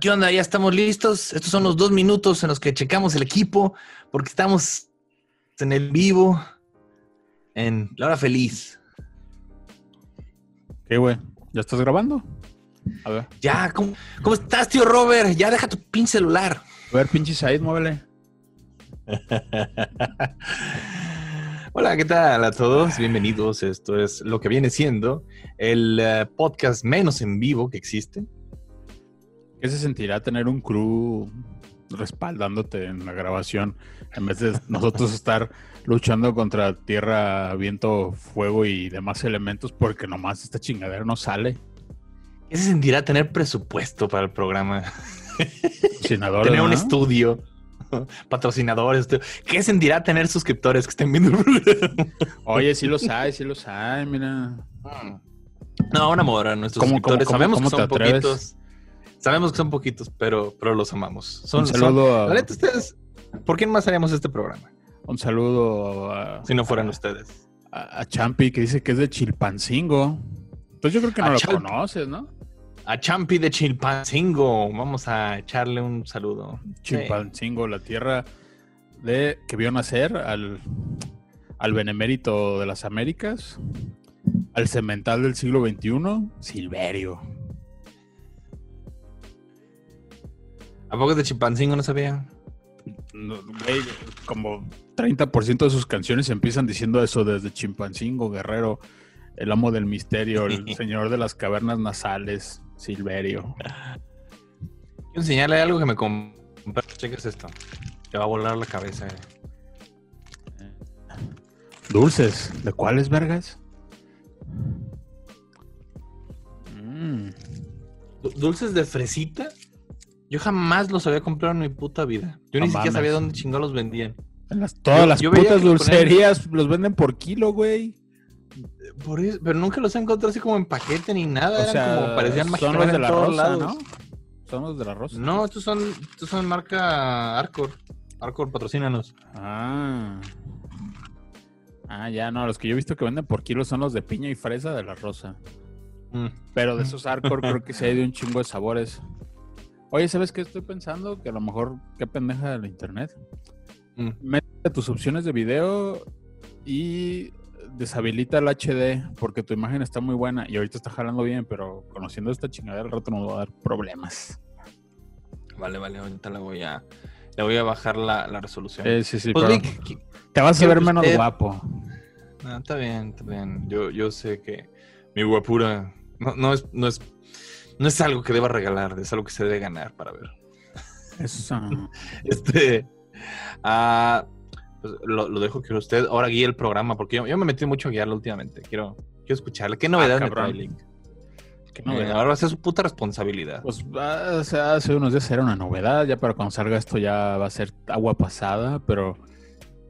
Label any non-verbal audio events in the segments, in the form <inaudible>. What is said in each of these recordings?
¿Qué onda? ¿Qué onda? Ya estamos listos. Estos son los dos minutos en los que checamos el equipo porque estamos en el vivo en La Hora Feliz. ¿Qué, güey? ¿Ya estás grabando? A ver. Ya, ¿cómo, ¿cómo estás, tío Robert? Ya deja tu pin celular. A ver, pinche Said, muévele. <laughs> Hola, ¿qué tal a todos? Bienvenidos. Esto es lo que viene siendo el eh, podcast menos en vivo que existe. ¿Qué se sentirá tener un crew respaldándote en la grabación en vez de nosotros <laughs> estar luchando contra tierra, viento, fuego y demás elementos porque nomás esta chingadera no sale? ¿Qué se sentirá tener presupuesto para el programa? tener un estudio, <laughs> patrocinadores. ¿Qué se sentirá tener suscriptores que estén viendo el programa? Oye, sí los hay, sí los hay, mira. No, una amor nuestros suscriptores. Sabemos que son poquitos. Sabemos que son poquitos, pero, pero los amamos. Son, un saludo a... ustedes, ¿por quién más haríamos este programa? Un saludo a... Si no fueran ustedes. A, Champi, que dice que es de Chilpancingo. Pues yo creo que no lo conoces, ¿no? A Champi de Chilpancingo. Vamos a echarle un saludo. Chilpancingo, la tierra de que vio nacer al, al benemérito de las Américas, al cemental del siglo XXI, Silverio. ¿A poco de Chimpancingo no sabía? como 30% de sus canciones empiezan diciendo eso desde Chimpancingo, Guerrero, el amo del misterio, el <laughs> señor de las cavernas nasales, Silverio. Quiero enseñarle algo que me compré. Cheques esto. Te va a volar la cabeza. Eh. Dulces. ¿De cuáles, vergas? Mm. ¿Dulces de fresita? Yo jamás los había comprado en mi puta vida. Yo ni siquiera sabía dónde chingados los vendían. todas las putas dulcerías los venden por kilo, güey. Por pero nunca los he encontrado así como en paquete ni nada. O Eran como parecían Son los de la rosa, ¿no? Son los de la rosa. No, estos son, estos son marca Arcor. Arcor, patrocínanos. Ah. Ah, ya, no. Los que yo he visto que venden por kilo son los de piña y fresa de la rosa. Mm. Pero de esos Arcor creo que se hay de un chingo de sabores. Oye, ¿sabes qué estoy pensando? Que a lo mejor, qué pendeja del internet. Mm. Mete tus opciones de video y deshabilita el HD porque tu imagen está muy buena y ahorita está jalando bien, pero conociendo esta chingadera al rato nos va a dar problemas. Vale, vale, ahorita le voy a, le voy a bajar la, resolución. sí, sí, sí. Pues, te vas a ver menos guapo. No, está bien, está bien. Yo, yo sé que mi guapura no, no, es, no es no es algo que deba regalar, es algo que se debe ganar para ver. Eso. <laughs> este. Ah, pues lo, dejo que usted ahora guíe el programa, porque yo, me metí mucho a guiarlo últimamente. Quiero, quiero escucharle. ¿Qué novedad ah, ¿Qué novedad? ahora va a ser su puta responsabilidad. Pues hace unos días era una novedad, ya para cuando salga esto ya va a ser agua pasada, pero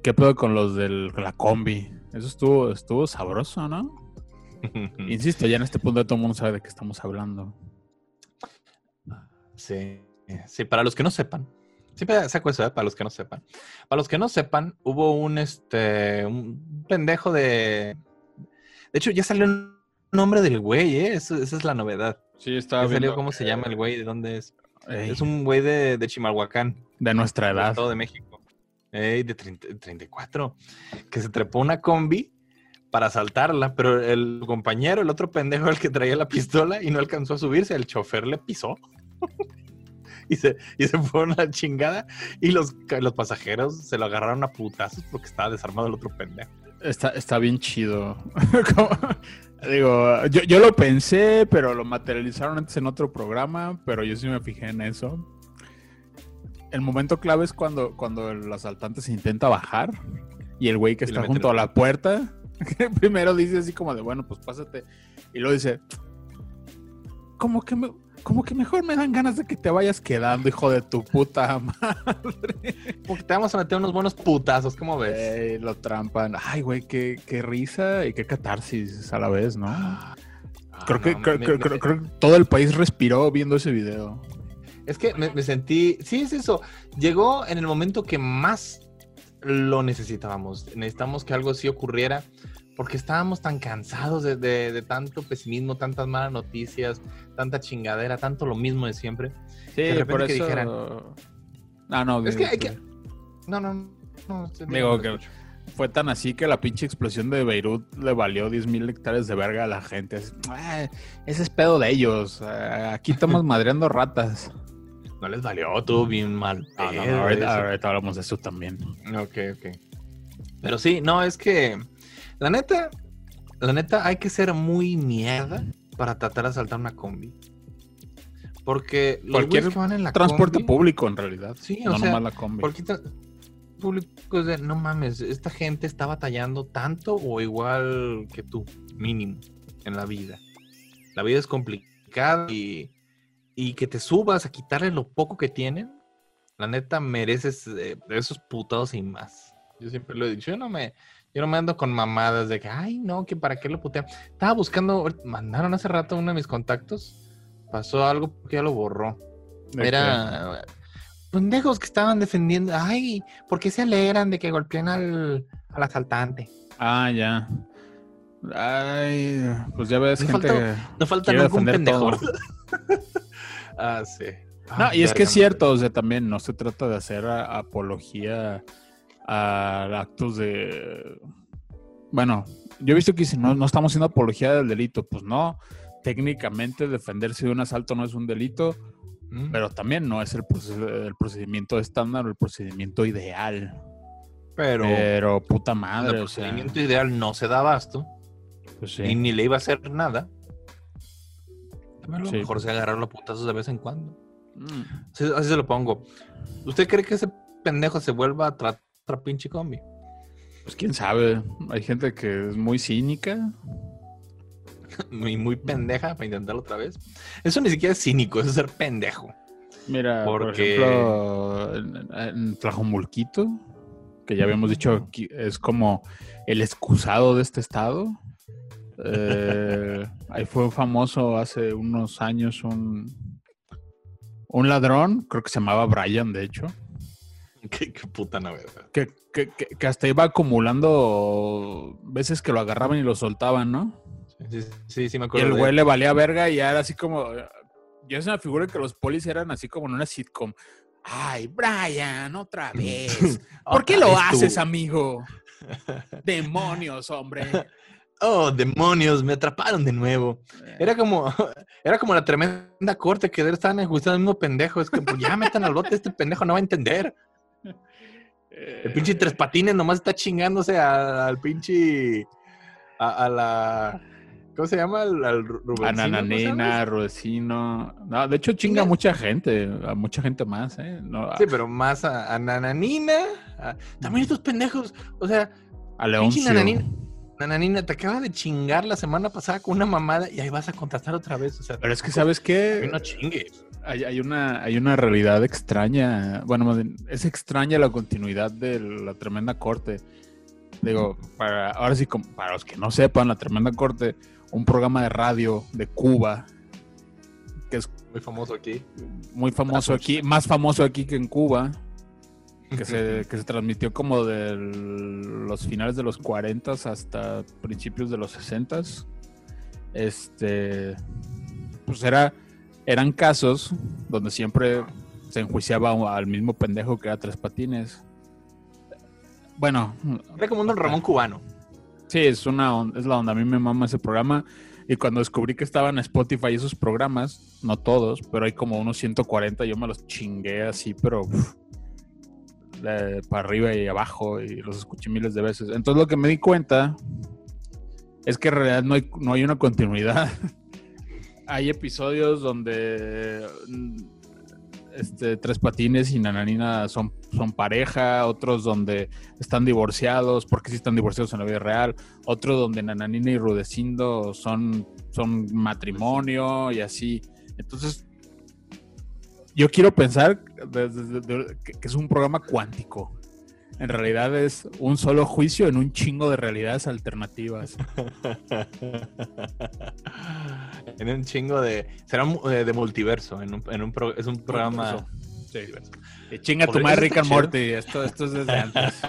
¿qué pedo con los de la combi? Eso estuvo, estuvo sabroso, ¿no? <laughs> Insisto, ya en este punto todo el mundo sabe de qué estamos hablando. Sí, sí, para los que no sepan. Siempre saco eso, ¿eh? para los que no sepan. Para los que no sepan, hubo un este un pendejo de. De hecho, ya salió el nombre del güey, ¿eh? esa es la novedad. Sí, estaba ya salió cómo se llama el güey, de dónde es. Es un güey de, de, Chimalhuacán. De nuestra edad. De todo de México. Ey, de 34. Que se trepó una combi para asaltarla, pero el compañero, el otro pendejo, el que traía la pistola y no alcanzó a subirse, el chofer le pisó. <laughs> y, se, y se fueron a la chingada y los, los pasajeros se lo agarraron a putazos porque estaba desarmado el otro pendejo. Está, está bien chido. <laughs> digo, yo, yo, lo pensé, pero lo materializaron antes en otro programa, pero yo sí me fijé en eso. El momento clave es cuando, cuando el asaltante se intenta bajar y el güey que está junto a la puerta, <laughs> primero dice así como de, bueno, pues pásate. Y luego dice, como que me, como que mejor me dan ganas de que te vayas quedando, hijo de tu puta madre. Porque te vamos a meter unos buenos putazos, ¿cómo ves? lo trampan. Ay, güey, qué, qué, risa y qué catarsis a la vez, ¿no? Ah, creo, que, creo, que todo el país respiró viendo ese video. Es que me, sentí, sí, es eso. Llegó en el momento que más lo necesitábamos. Necesitamos que algo así ocurriera porque estábamos tan cansados de, de, tanto pesimismo, tantas malas noticias, tanta chingadera, tanto lo mismo de siempre. Sí, de por eso... que dijeran. Ah, no, es que hay que. No, no, no. Digo que fue tan así que la pinche explosión de Beirut le valió 10.000 hectáreas de verga a la gente. ese es pedo de ellos. Aquí estamos <laughs> madreando ratas. No les valió, todo bien mal. ahorita, hablamos de eso también. Ok, ok. Pero sí, no, es que la neta, la neta hay que ser muy mierda para tratar de saltar una combi. Porque los cualquier que van en la transporte público en realidad. Sí, no o sea, la combi. Cualquier público no mames, esta gente está batallando tanto o igual que tú, mínimo, en la vida. La vida es complicada y y que te subas a quitarle lo poco que tienen, la neta mereces eh, esos putados y más. Yo siempre lo he dicho, yo no me, yo no me ando con mamadas de que, ay, no, que para qué lo putean. Estaba buscando, mandaron hace rato uno de mis contactos, pasó algo que ya lo borró. Era pendejos que estaban defendiendo, ay, ¿por qué se alegran de que golpeen al, al asaltante? Ah, ya. Ay, pues ya ves, no gente falta, no falta ningún pendejo. <laughs> Ah, sí. no, ah, y es que es cierto, o sea, también no se trata de hacer apología a actos de. Bueno, yo he visto que si no, no estamos haciendo apología del delito, pues no. Técnicamente, defenderse de un asalto no es un delito, mm. pero también no es el, procedimiento estándar o el procedimiento ideal. Pero, pero puta madre. El procedimiento ideal no se da abasto. Pues y ni le iba a hacer nada a lo mejor se agarrar los putazos de vez en cuando. Mm. Así, se lo pongo. ¿Usted cree que ese pendejo se vuelva a tratar pinche combi? Pues quién sabe. Hay gente que es muy cínica. <laughs> muy, muy pendeja para intentarlo otra vez. Eso ni siquiera es cínico, eso es ser pendejo. Mira, Porque... por ejemplo, en, Tlajomulquito, que ya habíamos dicho es como el excusado de este estado. Eh, ahí fue famoso hace unos años un, un ladrón, creo que se llamaba Brian, de hecho. <laughs> Qué, puta nave. Que, que, que, hasta iba acumulando veces que lo agarraban y lo soltaban, ¿no? Sí, sí, sí, me acuerdo. Y el güey le valía verga y era así como. Yo se me figura que los polis eran así como en una sitcom. Ay, Brian, otra <laughs> vez. ¿Por qué lo haces, amigo? <laughs> Demonios, hombre oh, demonios, me atraparon de nuevo. Eh. Era como, era como la tremenda corte que estaban ajustando al mismo pendejo. Es que pues, ya metan al bote, este pendejo no va a entender. El pinche tres patines nomás está chingándose al pinche. A, la. ¿Cómo se llama? Al, al A Nananina, Rudecino. No, de hecho chinga a mucha gente, a mucha gente más, ¿eh? sí, pero más a, Nananina. también estos pendejos, o sea. A Leoncio. Nananina, te acaba de chingar la semana pasada con una mamada y ahí vas a contratar otra vez. O sea, pero es que, ¿sabes qué? No chingues. Hay, una, hay una realidad extraña. Bueno, es extraña la continuidad de la tremenda corte. Digo, para, ahora sí, para los que no sepan, la tremenda corte, un programa de radio de Cuba que es muy famoso aquí. Muy famoso aquí, más famoso aquí que en Cuba <laughs> que se, que se transmitió como de los finales de los 40 hasta principios de los 60. Este, pues era, eran casos donde siempre se enjuiciaba al mismo pendejo que era Tres Patines. Bueno. Era como un Ramón cubano. Sí, es, una, es la onda. A mí me mama ese programa. Y cuando descubrí que estaban en Spotify esos programas, no todos, pero hay como unos 140, yo me los chingué así, pero para arriba y abajo y los escuché miles de veces. Entonces lo que me di cuenta es que en realidad no hay, no hay una continuidad. <laughs> hay episodios donde mm, este, Tres Patines y Nananina son, son pareja, otros donde están divorciados, porque sí están divorciados en la vida real, otros donde Nananina y Rudecindo son, son matrimonio y así. Entonces, yo quiero pensar que es un programa cuántico. En realidad es un solo juicio en un chingo de realidades alternativas. <laughs> en un chingo de. Será eh, de multiverso. En un, en un es un programa. Sí. Y chinga tu madre Rick and Morty. Esto, esto es desde antes. <laughs>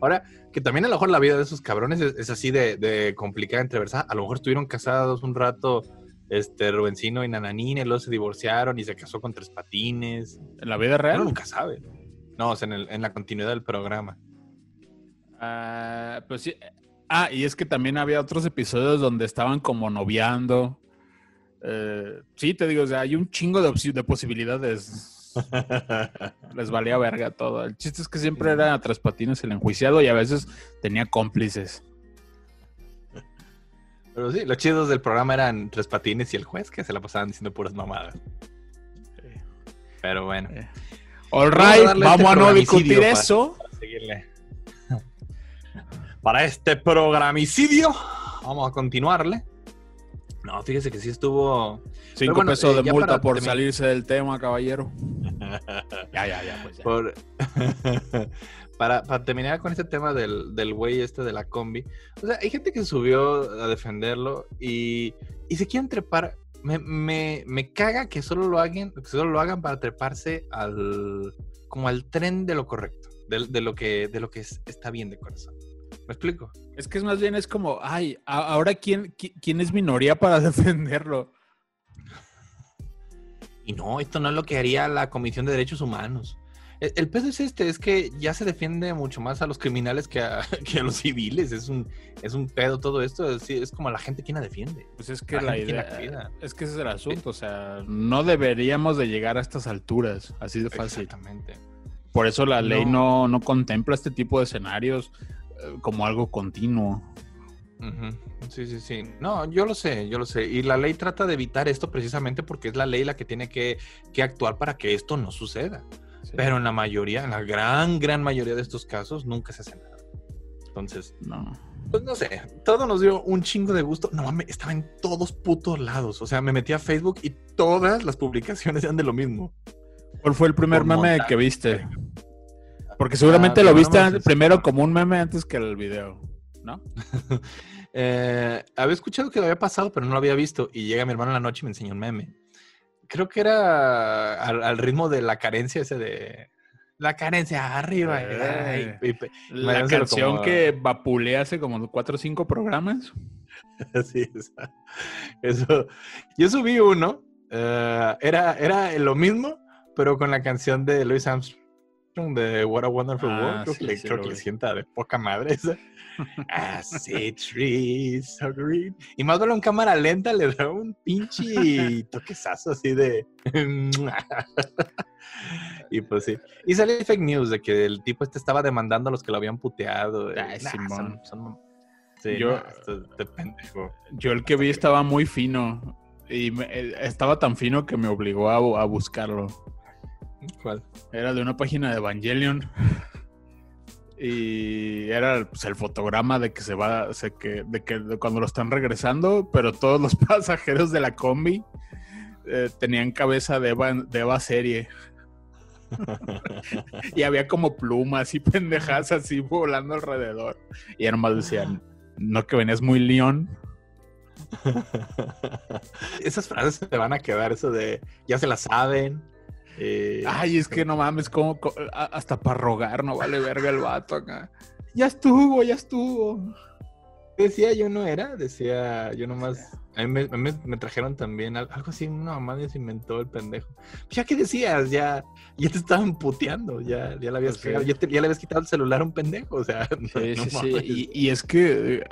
Ahora, que también a lo mejor la vida de esos cabrones es, así de, de complicada entreversada. A lo mejor estuvieron casados un rato, este, Rubencino y Nananina, y luego se divorciaron y se casó con Tres Patines. ¿En la vida real? Uno nunca sabe. No, o sea, en, el- en la continuidad del programa. Ah, pues sí. Ah, y es que también había otros episodios donde estaban como noviando. Eh, sí, te digo, o sea, hay un chingo de, de posibilidades. <laughs> Les valía verga todo. El chiste es que siempre era Tres Patines el enjuiciado y a veces tenía cómplices. Pero sí, los chidos del programa eran Tres Patines y el juez, que se la pasaban diciendo puras mamadas. Pero bueno. Eh, All Vamos a right, vamos este a no programicidio discutir eso. para seguirle. <laughs> Para este programicidio, vamos a continuarle. No, fíjese que sí estuvo. Cinco bueno, pesos eh, de ya multa por terminar. salirse del tema, caballero. <laughs> Ya, ya, ya, pues ya. por- <laughs> para, para terminar con este tema del, del güey este de la combi. O sea, hay gente que subió a defenderlo y, y se quieren trepar. Me, me, me caga que solo lo hagan, que solo lo hagan para treparse al como al tren de lo correcto, de, de lo que de lo que es- está bien de corazón. ¿Me explico? Es que es más bien es como, ay, ahora quién, qui- quién es minoría para <laughs> defenderlo. Y no, esto no es lo que haría la Comisión de Derechos Humanos. El, el peso es este, es que ya se defiende mucho más a los criminales que a, <laughs> que a los civiles. Es un, es un pedo todo esto. Es, es como la gente quien la defiende. Pues es que La idea, la es que ese es el asunto, o sea, no deberíamos de llegar a estas alturas, así de fácil. Exactamente. Por eso la ley No. no, no contempla este tipo de escenarios eh, como algo continuo. Sí, sí, sí. No, yo lo sé, yo lo sé. Y la ley trata de evitar esto precisamente porque es la ley la que tiene que, que actuar para que esto no suceda. Sí. Pero en la mayoría, en la gran, gran mayoría de estos casos, nunca se hace nada. Entonces, No. Pues no sé, todo nos dio un chingo de gusto. No mames, estaba en todos putos lados. O sea, me metí a Facebook y todas las publicaciones eran de lo mismo. ¿Cuál fue el primer Por meme montaje. que viste? Porque seguramente Ah, lo mi viste primero como un meme antes que el video, ¿no? <laughs> Eh, había escuchado que lo había pasado, pero no lo había visto. Y llega mi hermano en la noche y me enseñó un meme. Creo que era al, al ritmo de la carencia ese de... La carencia arriba. Eh. La canción como- que vapuleé hace como cuatro o cinco programas. <laughs> Así es. Eso. Yo subí uno. eh, era, era lo mismo, pero con la canción de Louis Armstrong de What a Wonderful Ah, World. Creo, sí, que, sí creo que le sienta de poca madre esa. See trees so green. Y más en cámara lenta le da un pinche <laughs> toquezazo así de. <laughs> y pues sí. Y salió fake news de que el tipo este estaba demandando a los que lo habían puteado. Ay, nah, Simón. son- son- sí, Yo- nah, pendejo. Yo el que vi estaba muy fino. Y me- estaba tan fino que me obligó a, a buscarlo. ¿Cuál? Era de una página de Evangelion. Y era pues, el fotograma de que se va, se que, de que de cuando lo están regresando, pero todos los <laughs> pasajeros de la combi eh, tenían cabeza de Eva, de Eva serie. <laughs> y había como plumas y pendejas así volando alrededor. Y ya nomás decían, no que venías muy león. <laughs> Esas frases se te van a quedar, eso de ya se la saben. Eh, Ay, es que no mames, como, hasta para rogar, no vale verga el vato acá. Ya estuvo, ya estuvo. Decía yo no era, decía yo nomás. A mí me, a mí me trajeron también al- algo así, una mamá se inventó el pendejo. Pues ya que decías, ya, ya te estaban puteando, ya, ya le habías pegado, ya, te- ya le habías quitado el celular a un pendejo, o sea, no- <laughs> Sí, no sí. Y, y es que,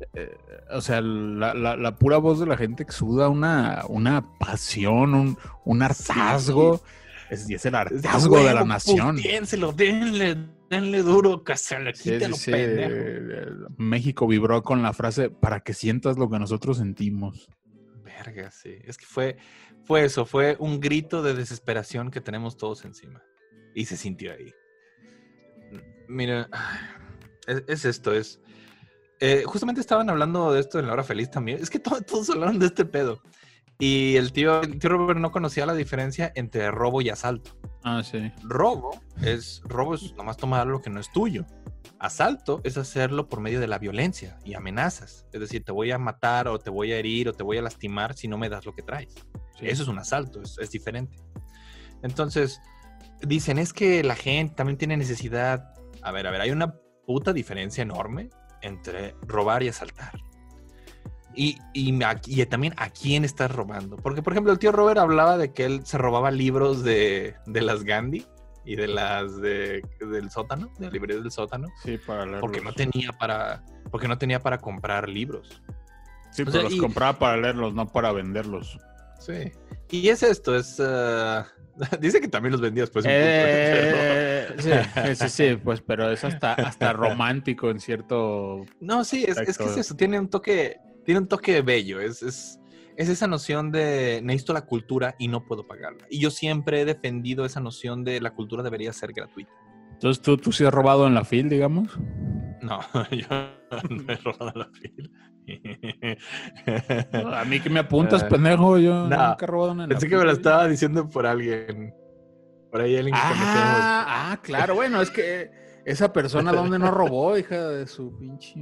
eh, eh, o sea, la, la- la pura voz de la gente exuda una, una pasión, un, un hartazgo. Es, y es el de hartazgo de la nación. putéenselo, denle, denle duro, que se le Sí, quite sí, lo sí. pendejo. México vibró con la frase para que sientas lo que nosotros sentimos. Verga, sí. Es que fue, fue eso, fue un grito de desesperación que tenemos todos encima. Y se sintió ahí. Mira, <sighs> es, es esto, es... eh, justamente estaban hablando de esto en la hora feliz también. Es que to- todos hablaron de este pedo. Y el tío, el tío Robert no conocía la diferencia entre robo y asalto. Ah, sí. Robo es, robo es nomás tomar lo que no es tuyo. Asalto es hacerlo por medio de la violencia y amenazas. Es decir, te voy a matar o te voy a herir o te voy a lastimar si no me das lo que traes. Sí. Eso es un asalto, es, es diferente. Entonces, dicen, es que la gente también tiene necesidad. A ver, a ver, hay una puta diferencia enorme entre robar y asaltar. Y, y, también a quién estás robando. Porque, por ejemplo, el tío Robert hablaba de que él se robaba libros de, de las Gandhi y de las de, del sótano, de la librería del sótano. Sí, para leerlos. Porque no tenía para, porque no tenía para comprar libros. Sí, pero los compraba para leerlos, no para venderlos. Sí. Y es esto, es... Uh, <laughs> dice que también los vendía después. Eh, sí, sí, sí, pues, pero es hasta, hasta romántico en cierto... No, sí, es, es, que es eso, tiene un toque, tiene un toque bello, es, es, es esa noción de necesito la cultura y no puedo pagarla. Y yo siempre he defendido esa noción de la cultura debería ser gratuita. Entonces, ¿tú, tú sí has robado en la FIL, digamos? No, <laughs> yo no he robado en la FIL. <laughs> a mí que me apuntas, pendejo, yo nunca he robado en la Pensé que me lo estaba diciendo por alguien. Por ahí alguien que ah, ah, claro, bueno, es que esa persona, ¿dónde no robó, <laughs> hija de su pinche...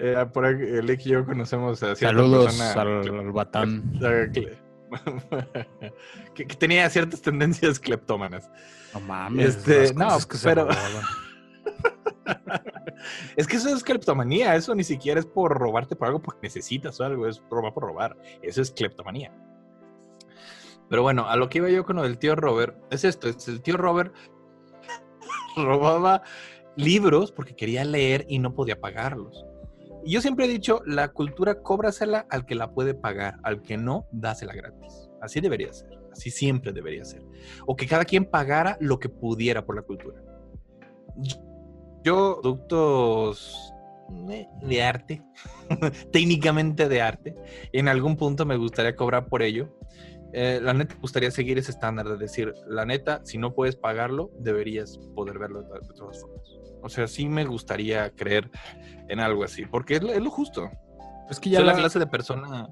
Eh, por ahí, el y yo conocemos a cierta Saludos al, batán. <laughs> Que, tenía ciertas tendencias cleptómanas. No mames. Este, no, pero... es que eso es cleptomanía, eso ni siquiera es por robarte por algo porque necesitas algo, es robar por robar. Eso es cleptomanía. Pero bueno, a lo que iba yo con lo del tío Robert, es esto, es el tío Robert <laughs> robaba libros porque quería leer y no podía pagarlos. Y yo siempre he dicho, la cultura cóbrasela al que la puede pagar, al que no, dásela gratis. Así debería ser, así siempre debería ser. O que cada quien pagara lo que pudiera por la cultura yo, productos de arte, <laughs> técnicamente de arte, en algún punto me gustaría cobrar por ello. Eh, la neta, me gustaría seguir ese estándar de decir, la neta, si no puedes pagarlo, deberías poder verlo de, todas formas. O sea, sí me gustaría creer en algo así, porque es lo, justo. Es que ya la... la clase de persona...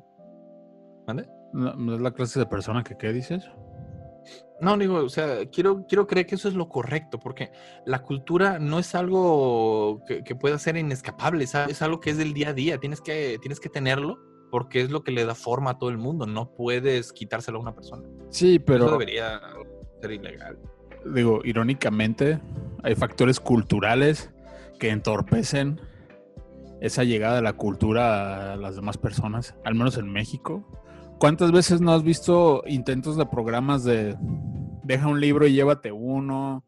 ¿Mande? ¿No es la clase de persona que qué dices? No, digo, o sea, quiero, quiero creer que eso es lo correcto, porque la cultura no es algo que, pueda ser inescapable, es algo que es del día a día, tienes que, tienes que tenerlo porque es lo que le da forma a todo el mundo, no puedes quitárselo a una persona. Sí, pero... Eso debería ser ilegal. Digo, irónicamente, hay factores culturales que entorpecen esa llegada de la cultura a las demás personas, al menos en México. ¿Cuántas veces no has visto intentos de programas de deja un libro y llévate uno?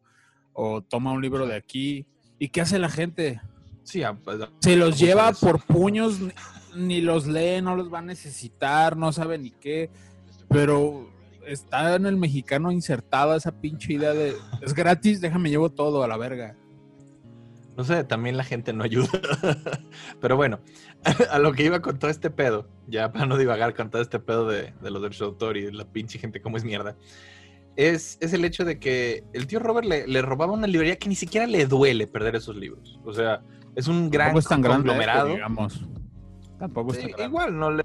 O toma un libro de aquí. ¿Y qué hace la gente? Sí, ah, pues, se los lleva por puños, ni los lee, no los va a necesitar, no sabe ni qué. Pero está en el mexicano insertada esa pinche idea de es gratis, déjame llevo todo a la verga. No sé, también la gente no ayuda. <laughs> Pero bueno, <laughs> a lo que iba con todo este pedo, ya para no divagar con todo este pedo de, de los derechos de autor y de la pinche gente como es mierda, es, es el hecho de que el tío Robert le, le, robaba una librería que ni siquiera le duele perder esos libros. O sea, es un gran es tan conglomerado. digamos. Tampoco es tan Igual no le...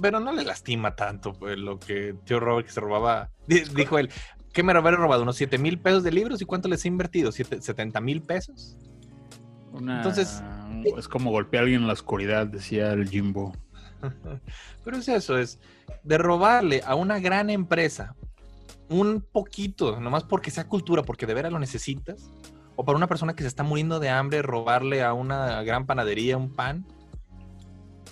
pero no le lastima tanto pues, lo que tío Robert que se robaba. <laughs> Dijo él, ¿qué me habré robado? ¿Unos 7 mil pesos de libros? ¿Y cuánto les he invertido? ¿70 mil pesos? Entonces. Es como golpear a alguien en la oscuridad, decía el Jimbo. <laughs> Pero es eso, es de robarle a una gran empresa un poquito, nomás porque sea cultura, porque de veras lo necesitas, o para una persona que se está muriendo de hambre, robarle a una gran panadería un pan.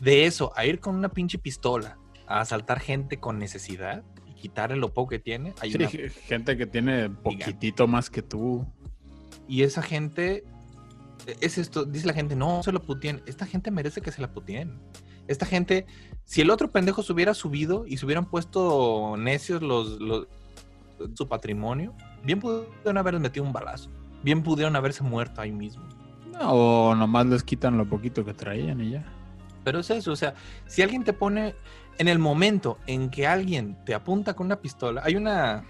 De eso, a ir con una pinche pistola a asaltar gente con necesidad y quitarle lo poco que tiene. Hay gente que tiene poquitito más que tú. Y esa gente es esto, dice la gente, no, se lo putien. Esta gente merece que se la putien. Esta gente, si el otro pendejo se hubiera subido y se hubieran puesto necios los, su patrimonio, bien pudieron haber metido un balazo. Bien pudieron haberse muerto ahí mismo. o nomás les quitan lo poquito que traían y ya. Pero es eso, o sea, si alguien te pone en el momento en que alguien te apunta con una pistola, hay una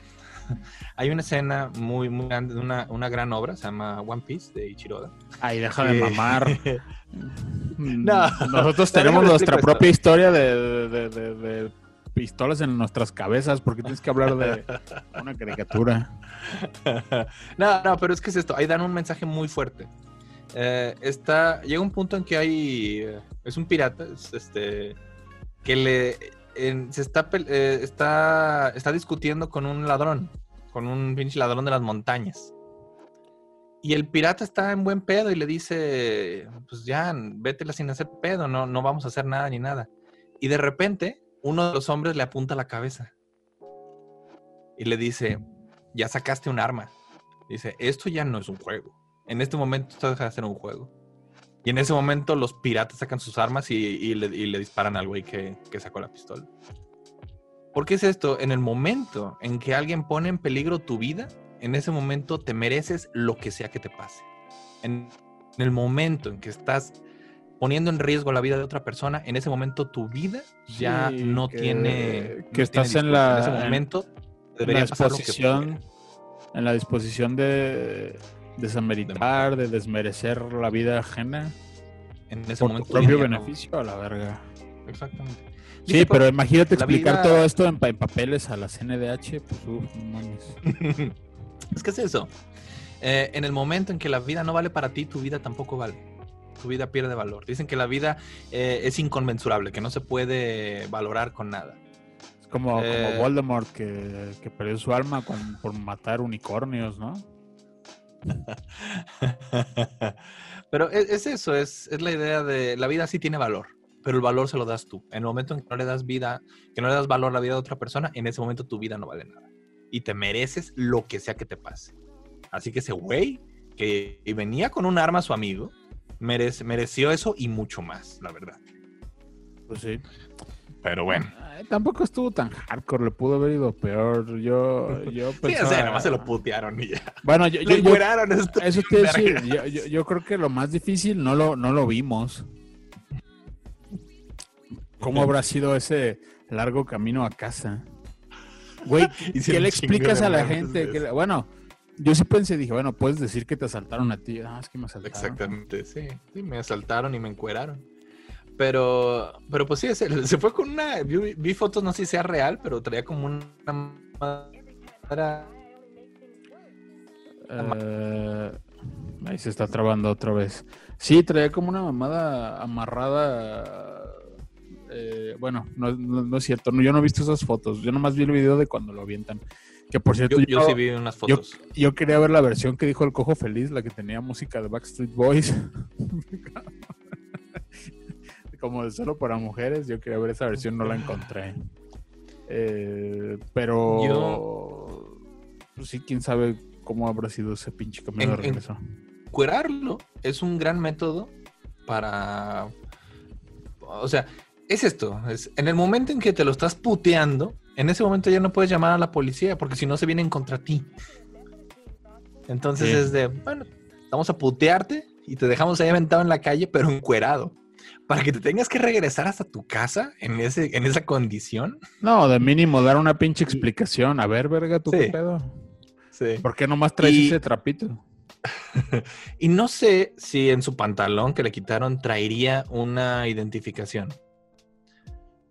<laughs> Hay una escena muy, muy grande, una, una gran obra, se llama One Piece de Ichiroda. Ay, deja de mamar. <laughs> no, Nosotros tenemos nuestra propia historia de, pistolas en nuestras cabezas porque tienes que hablar de una caricatura. <laughs> no, no, pero es que es esto, ahí dan un mensaje muy fuerte. Eh, está, llega un punto en que hay, eh, es un pirata, este, que le se está, eh, está, está discutiendo con un ladrón, con un pinche ladrón de las montañas. Y el pirata está en buen pedo y le dice, pues ya, vétela sin hacer pedo, no, no vamos a hacer nada ni nada. Y de repente, uno de los hombres le apunta la cabeza y le dice, ya sacaste un arma. Dice, esto ya no es un juego. En este momento estás de hacer un juego. Y en ese momento los piratas sacan sus armas y, le, disparan al güey que, que sacó la pistola. ¿Por qué es esto? En el momento en que alguien pone en peligro tu vida, en ese momento te mereces lo que sea que te pase. En, el momento en que estás poniendo en riesgo la vida de otra persona, en ese momento tu vida ya no tiene... Que estás en la... En ese momento debería disposición, En la disposición de desameritar, de desmerecer la vida ajena. En ese por momento... Tu propio beneficio a la verga. Exactamente. Sí, pero imagínate explicar todo esto en, papeles a la CNDH, pues uff, no mames. <laughs> Es que es eso. Eh, en el momento en que la vida no vale para ti, tu vida tampoco vale. Tu vida pierde valor. Dicen que la vida eh, es inconmensurable, que no se puede valorar con nada. Es como, eh, Voldemort que, perdió su alma por matar unicornios, ¿no? <laughs> pero es, eso, es, la idea de la vida sí tiene valor pero el valor se lo das tú. En el momento en que no le das vida, que no le das valor a la vida de otra persona, en ese momento tu vida no vale nada y te mereces lo que sea que te pase. Así que ese güey que venía con un arma a su amigo, mereció eso y mucho más, la verdad. Pues sí. Pero bueno. tampoco estuvo tan hardcore, le pudo haber ido peor. Yo, yo pensaba... <laughs> Sí, o sea, se lo putearon y ya. Bueno, yo, yo, yo eso te decir, yo, yo, creo que lo más difícil no lo, no lo vimos. ¿Cómo habrá sido ese largo camino a casa? Güey, <laughs> ¿qué le explicas a la gente? Que, bueno, yo sí pensé, dije, bueno, puedes decir que te asaltaron a ti. Ah, es que me asaltaron. Exactamente, sí. Sí, me asaltaron y me encueraron. Pero, pero pues sí, se, se fue con una. Vi, fotos, no sé si sea real, pero traía como una. Uh, ahí se está trabando otra vez. Sí, traía como una mamada amarrada eh, bueno, no, es cierto, yo no he visto esas fotos, yo nomás vi el video de cuando lo avientan. Que por cierto, yo, sí vi unas fotos. Yo, quería ver la versión que dijo el cojo feliz, la que tenía música de Backstreet Boys. <laughs> Como de solo para mujeres, yo quería ver esa versión, no la encontré. Eh, pero yo... pues sí, quién sabe cómo habrá sido ese pinche camino de regreso. Cuerarlo es un gran método para. O sea, es esto, es en el momento en que te lo estás puteando, en ese momento ya no puedes llamar a la policía porque si no se vienen contra ti. Entonces es de, bueno, vamos a putearte y te dejamos ahí aventado en la calle, pero encuerado. Para que te tengas que regresar hasta tu casa en, ese, en esa condición. No, de mínimo dar una pinche explicación. A ver, verga, ¿tú qué pedo? Sí. ¿Por qué nomás traes ese trapito? <laughs> y no sé si en su pantalón que le quitaron traería una identificación.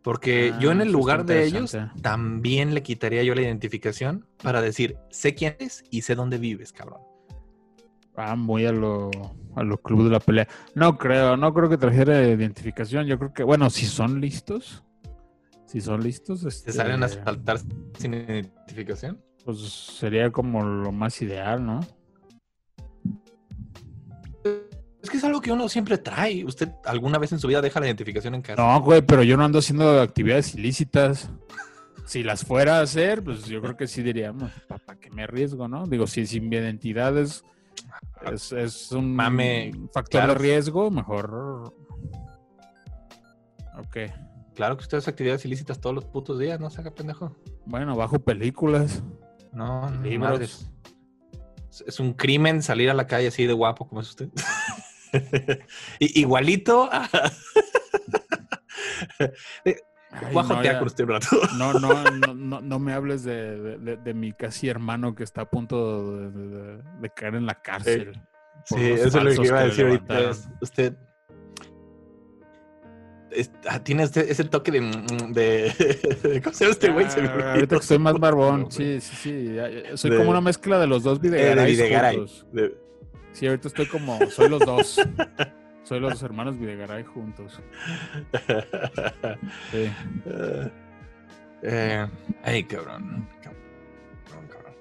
Porque yo en el lugar de ellos también le quitaría yo la identificación para decir, sé quién es y sé dónde vives, cabrón. Ah, muy a lo, a lo club de la pelea. No creo, no creo que trajera identificación. Yo creo que, bueno, si son listos, si son listos. Este, ¿Se salen a saltar sin identificación? Pues sería como lo más ideal, ¿no? Es que es algo que uno siempre trae. ¿Usted alguna vez en su vida deja la identificación en casa? No, güey, pero yo no ando haciendo actividades ilícitas. Si las fuera a hacer, pues yo creo que sí diríamos, ¿para qué me arriesgo, no? Digo, si sin mi identidad es, es, un factor de riesgo, mejor. Ok. Claro que usted hace actividades ilícitas todos los putos días, ¿no? Saca pendejo. Bueno, bajo películas. No, libros. Es un crimen salir a la calle así de guapo como es usted. <laughs> Igualito a... <laughs> <laughs> no, no, no, no, me hables de, mi casi hermano que está a punto de, caer en la cárcel. Sí, eso es lo que iba a decir ahorita. Usted ah, tiene este, ese toque de, de, <laughs> ¿Cómo se llama este güey? Ah, ahorita que soy más barbón. Sí, sí, sí. Soy como una mezcla de los dos Videgaray. de Sí, ahorita estoy como, soy los dos. <laughs> soy los hermanos Videgaray juntos. <laughs> Sí. Eh, ay, cabrón. Cabrón, cabrón.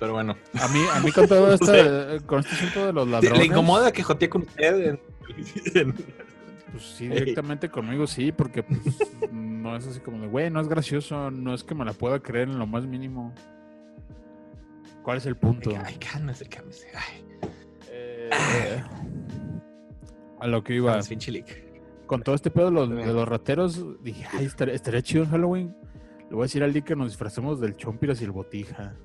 Pero bueno. A mí, a mí con todo <laughs> esto, con este asunto de los ladrones. ¿Le incomoda que jotee con usted? Pues sí, directamente conmigo sí, porque pues, no es así como de, güey, no es gracioso, no es que me la pueda creer en lo más mínimo. ¿Cuál es el punto? Ay, cálmese, cálmese. Ay. Eh, a lo que iba. Con todo este pedo de los, de los rateros, dije, ay, estaría, estaría, chido en Halloween. Le voy a decir al día que nos disfracemos del Chompiras y el Botija.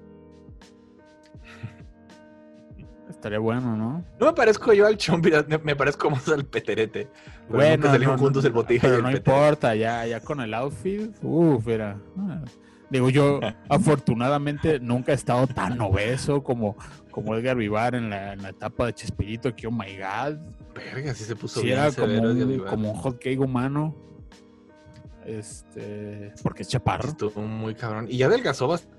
<laughs> Estaría bueno, ¿no? No me parezco yo al Chompiras, me, parezco más al Peterete. bueno, salimos juntos el Botija pero no importa, ya, ya con el outfit, uff, era... Ah. Digo, yo <laughs> afortunadamente nunca he estado tan obeso como, como Edgar Vivar en la, en la etapa de Chespirito, que oh my god. Verga, sí se puso sí, era como un, como un hot cake humano. Este, porque es chaparro. Estuvo muy cabrón. Y ya adelgazó bastante.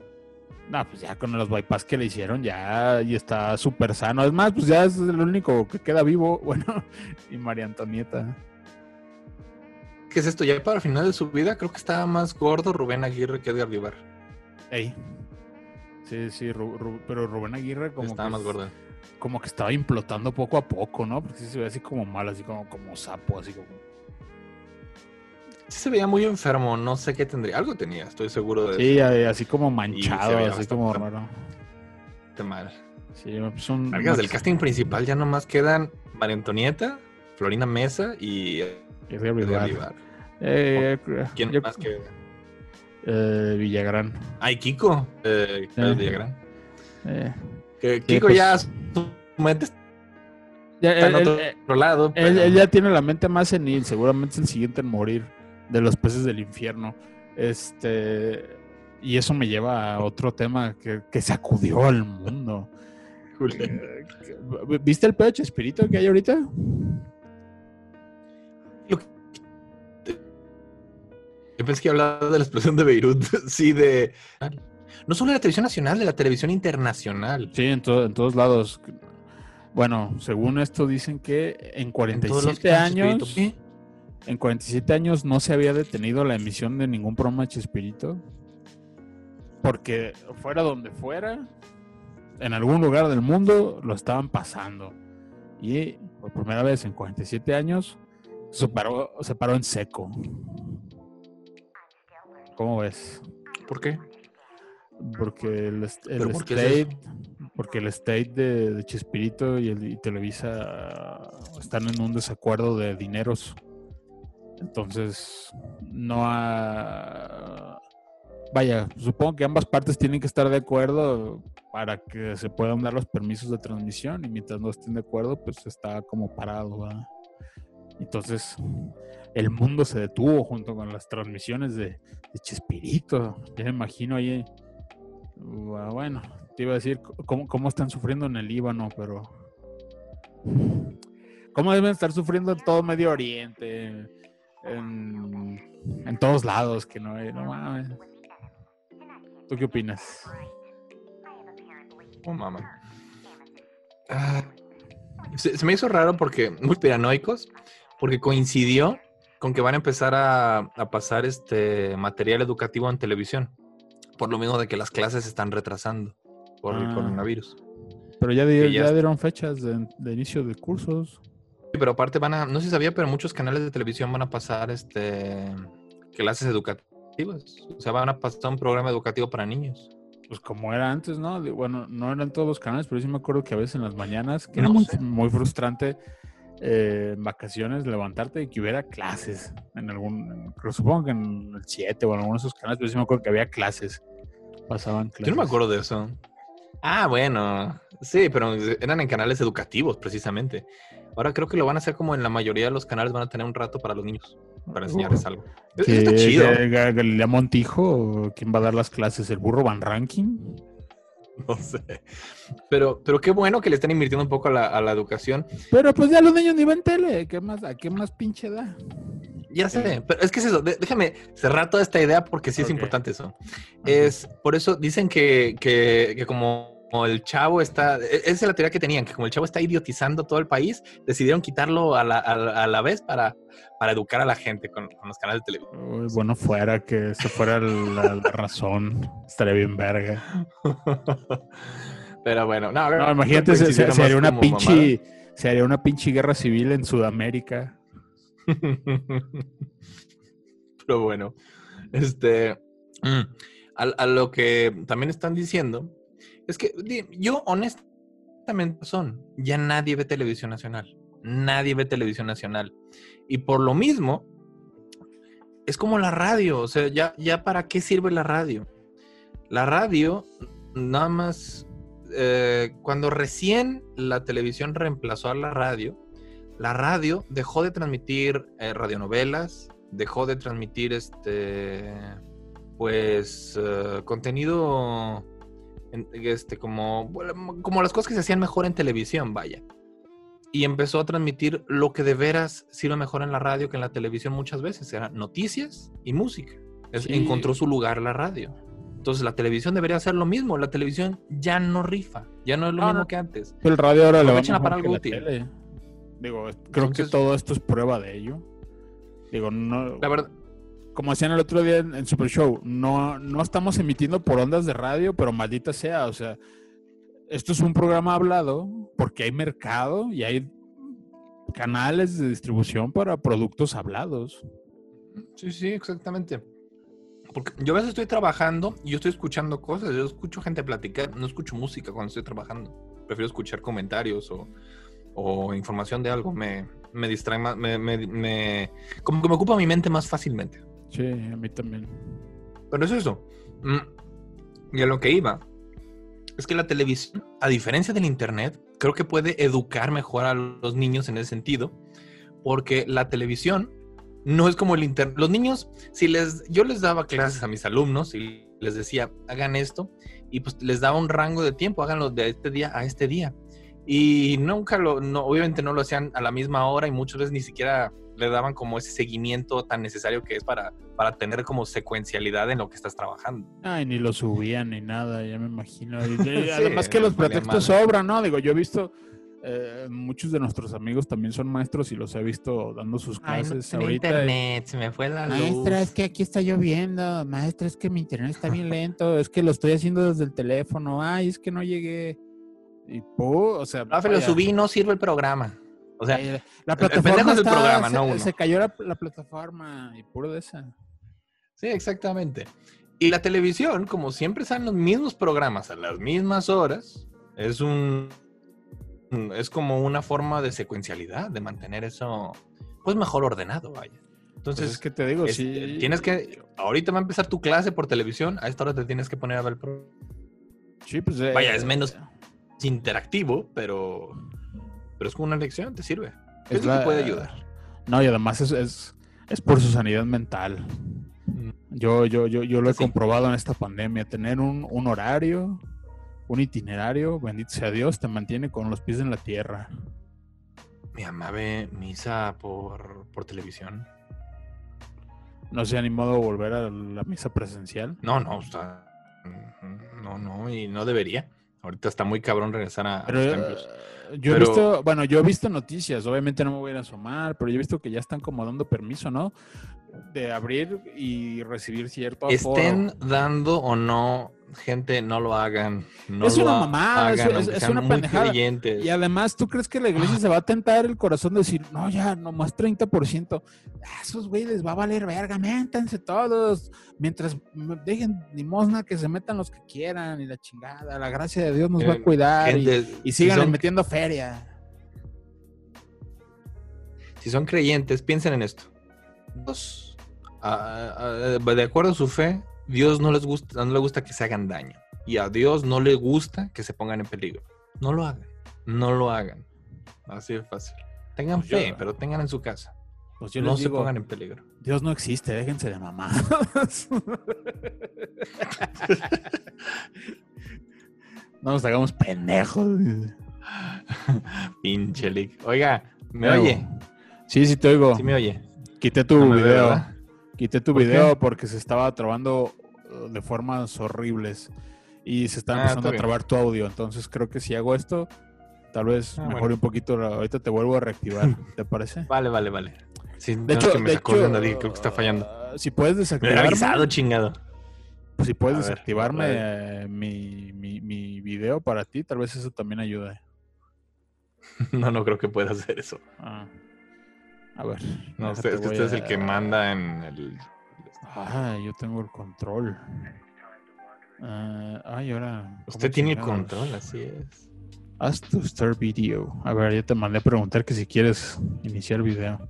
No, pues ya con los bypass que le hicieron, ya y está súper sano. Es más, pues ya es el único que queda vivo. <laughs> Bueno, y María Antonieta. ¿Qué es esto? Ya para el final de su vida, creo que estaba más gordo Rubén Aguirre que Edgar Vivar. Ey. Sí, sí, pero Rubén Aguirre como estaba más gordo. Como que estaba implotando poco a poco, ¿no? Porque sí se ve así como mal, así como, como sapo, así como. Sí se veía muy enfermo, no sé qué tendría. Algo tenía, estoy seguro de Sí, así como manchado, así como raro. Qué mal. Sí, son. Pues del casting principal ya nomás quedan María Antonieta, Florina Mesa y eh, ¿Quién más que eh, Villagrán. Ay, Kiko. Eh, Villagrán. Que Kiko pues ya su mente está en otro lado. Él, ya tiene la mente más senil, seguramente es el siguiente en morir de los peces del infierno. Este. Y eso me lleva a otro tema que, que sacudió al mundo. ¿Viste el pecho espíritu que hay ahorita? Yo pensé que hablaba de la explosión de Beirut, <laughs> sí, de... No solo de la televisión nacional, de la televisión internacional. Sí, en, en todos lados. Bueno, según esto dicen que en 47 años... En 47 años no se había detenido la emisión de ningún programa de Chespirito. Porque fuera donde fuera, en algún lugar del mundo lo estaban pasando. Y por primera vez en 47 años se paró, se paró en seco. ¿Cómo ves? ¿Por qué? Porque el, state, porque el state de, Chespirito y, el, Televisa están en un desacuerdo de dineros. Entonces, no ha... Vaya, supongo que ambas partes tienen que estar de acuerdo para que se puedan dar los permisos de transmisión y mientras no estén de acuerdo, pues está como parado. Entonces, el mundo se detuvo junto con las transmisiones de, Chespirito. Ya me imagino ahí. Bueno, te iba a decir cómo, están sufriendo en el Líbano, pero. ¿Cómo deben estar sufriendo en todo Medio Oriente? En, todos lados, que no. No mames. ¿Tú qué opinas? Oh, mamá. Ah, se, me hizo raro porque muy piranoicos, porque coincidió con que van a empezar a, pasar este material educativo en televisión. Por lo mismo de que las clases se están retrasando por el ah. coronavirus. Pero ya, dieron fechas de, inicio de cursos. Sí, pero aparte van a, no sé si sabía, pero muchos canales de televisión van a pasar este clases educativas. O sea, van a pasar un programa educativo para niños. Pues como era antes, ¿no? Bueno, no eran todos los canales, pero sí me acuerdo que a veces en las mañanas, que era muy, muy frustrante, eh, en vacaciones levantarte y que hubiera clases en algún, supongo que en el 7 o en alguno de esos canales, pero sí me acuerdo que había clases. Pasaban clases. Yo no me acuerdo de eso. Ah, bueno. Sí, pero eran en canales educativos, precisamente. Ahora creo que lo van a hacer como en la mayoría de los canales van a tener un rato para los niños, para enseñarles algo. está chido. ¿Galilea Montijo? ¿Quién va a dar las clases? ¿El burro Van Ranking? <laughs> No sé. Pero, pero qué bueno que le están invirtiendo un poco a la, educación. Pero pues ya los niños ni ven tele. ¿Qué más, ¿A qué más pinche da? Ya sé, pero es que es eso. Déjame cerrar toda esta idea porque sí es importante eso. Es por eso dicen que, que, como como el chavo está, e, esa es la teoría que tenían, que como el chavo está idiotizando todo el país, decidieron quitarlo a la, a, la vez para, para educar a la gente con, los canales de televisión. bueno, fuera que eso fuera la, razón, estaría bien verga. <laughs> Pero bueno, no, no imagínate, se, se, haría una pinche, se haría una pinche guerra civil en Sudamérica. <laughs> Pero bueno, este, mm, a lo que también están diciendo es que yo honestamente son, ya nadie ve televisión nacional. Nadie ve televisión nacional. Y por lo mismo, es como la radio. O sea, ya, ya para qué sirve la radio. La radio, nada más, eh, cuando recién la televisión reemplazó a la radio, la radio dejó de transmitir eh, radionovelas, dejó de transmitir este, pues, eh, contenido este, como, como las cosas que se hacían mejor en televisión, vaya. Y empezó a transmitir lo que de veras sirve mejor en la radio que en la televisión muchas veces, eran noticias y música. Encontró su lugar la radio. Entonces la televisión debería hacer lo mismo. La televisión ya no rifa, ya no es lo mismo que antes. El radio ahora lo va para algo útil. Digo, creo que todo esto es prueba de ello. Digo, no. La verdad, como decían el otro día en, Super Show, no, no estamos emitiendo por ondas de radio, pero maldita sea, o sea, esto es un programa hablado porque hay mercado y hay canales de distribución para productos hablados. Sí, sí, exactamente. Porque yo a veces estoy trabajando y yo estoy escuchando cosas, yo escucho gente platicar, no escucho música cuando estoy trabajando. Prefiero escuchar comentarios o, información de algo. Me, me distrae más, me, como que me ocupa mi mente más fácilmente. Sí, a mí también. Pero es eso. Mm, y a lo que iba, es que la televisión, a diferencia del Internet, creo que puede educar mejor a los niños en ese sentido, porque la televisión no es como el Internet. Los niños, si les, yo les daba clases a mis alumnos y les decía, hagan esto, y pues les daba un rango de tiempo, háganlo de este día a este día. Y nunca lo, no, obviamente no lo hacían a la misma hora y muchas veces ni siquiera le daban como ese seguimiento tan necesario que es para, para tener como secuencialidad en lo que estás trabajando. Ay, ni lo subían ni nada, ya me imagino. <laughs> además que los pretextos sobran, ¿no? Digo, yo he visto... Eh, muchos de nuestros amigos también son maestros y los he visto dando sus clases Ay, ahorita. Internet, se me fue la Maestra, es que aquí está lloviendo. Maestra, es que mi internet está bien lento. Es que lo estoy haciendo desde el teléfono. Ay, es que no llegué. Y po, o sea. Rafa, lo subí, no sirve el programa. O sea, la plataforma el, programa, se, no uno. se cayó la, plataforma y puro de esa. Sí, exactamente. Y la televisión, como siempre salen los mismos programas a las mismas horas, es un es como una forma de secuencialidad, de mantener eso pues mejor ordenado, vaya. Entonces, pues es que te digo, si tienes que ahorita va a empezar tu clase por televisión, a esta hora te tienes que poner a ver el programa. Sí, pues eh, vaya, es menos interactivo, pero pero es como una lección, te sirve. Es, lo que puede ayudar. No, y además es, es, por su sanidad mental. Mm. Yo, yo, yo, yo lo he comprobado en esta pandemia. Tener un, horario, un itinerario, bendito sea Dios, te mantiene con los pies en la tierra. Mi mamá ve misa por, por televisión. ¿No se ha animado a volver a la misa presencial? No, no, está, no, no, y no debería. Ahorita está muy cabrón regresar a, los templos. Yo he visto, bueno, yo he visto noticias, obviamente no me voy a asomar, pero yo he visto que ya están como dando permiso, ¿no? De abrir y recibir cierto Estén dando o no gente, no lo hagan. No es una mamá, es, una pendejada. Y además, ¿tú crees que la iglesia se va a tentar el corazón de decir, no, ya, nomás 30%? A esos güeyes les va a valer verga, métanse todos. Mientras dejen limosna que se metan los que quieran y la chingada. La gracia de Dios nos va a eh, cuidar y, sigan metiendo feria. Si son creyentes, piensen en esto. De acuerdo a su fe, Dios no les gusta, no le gusta que se hagan daño. Y a Dios no le gusta que se pongan en peligro. No lo hagan. No lo hagan. Así de fácil. Tengan pues fe, pero tengan en su casa. Pues no se pongan en peligro. Dios no existe, déjense de mamá. <laughs> no nos hagamos pendejos. Pinche Lick. Oiga, ¿me oye? Sí, sí te oigo. Sí me oye. Quité tu video. Quité tu video porque se estaba trabando uh, de formas horribles. y se está Ah, empezando a trabar tu audio. Entonces creo que si hago esto, tal vez Ah, mejore bueno. un poquito. Ahorita te vuelvo a reactivar, <laughs> ¿te parece? Vale, vale, vale. Sí, De no, es hecho, que me de hecho, dije, creo que está fallando. ah, si puedes Me desactivarme, avisado, chingado. si puedes A desactivarme eh, mi, mi, mi video para ti, tal vez eso también ayude. <laughs> No, no creo que pueda hacer eso. Ah. A ver. No, usted, es que usted es el que manda en el... Ah, yo tengo el control. Ah, ay, ahora. ¿cómo Usted tiene el control, así es. Haz tu start video. A ver, ya te mandé a preguntar que si quieres iniciar video.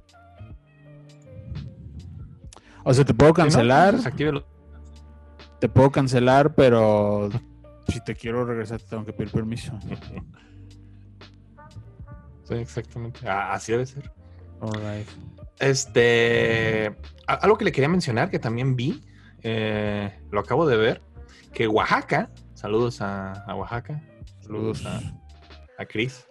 O sea, te puedo Si no, cancelar, te puedo cancelar, pero si te quiero regresar te tengo que pedir permiso. <laughs> Sí, exactamente. Ah, así debe ser. Alright. Este, a- algo que le quería mencionar que también vi, eh, lo acabo de ver, que Oaxaca, saludos a, a Oaxaca, saludos a, a Chris.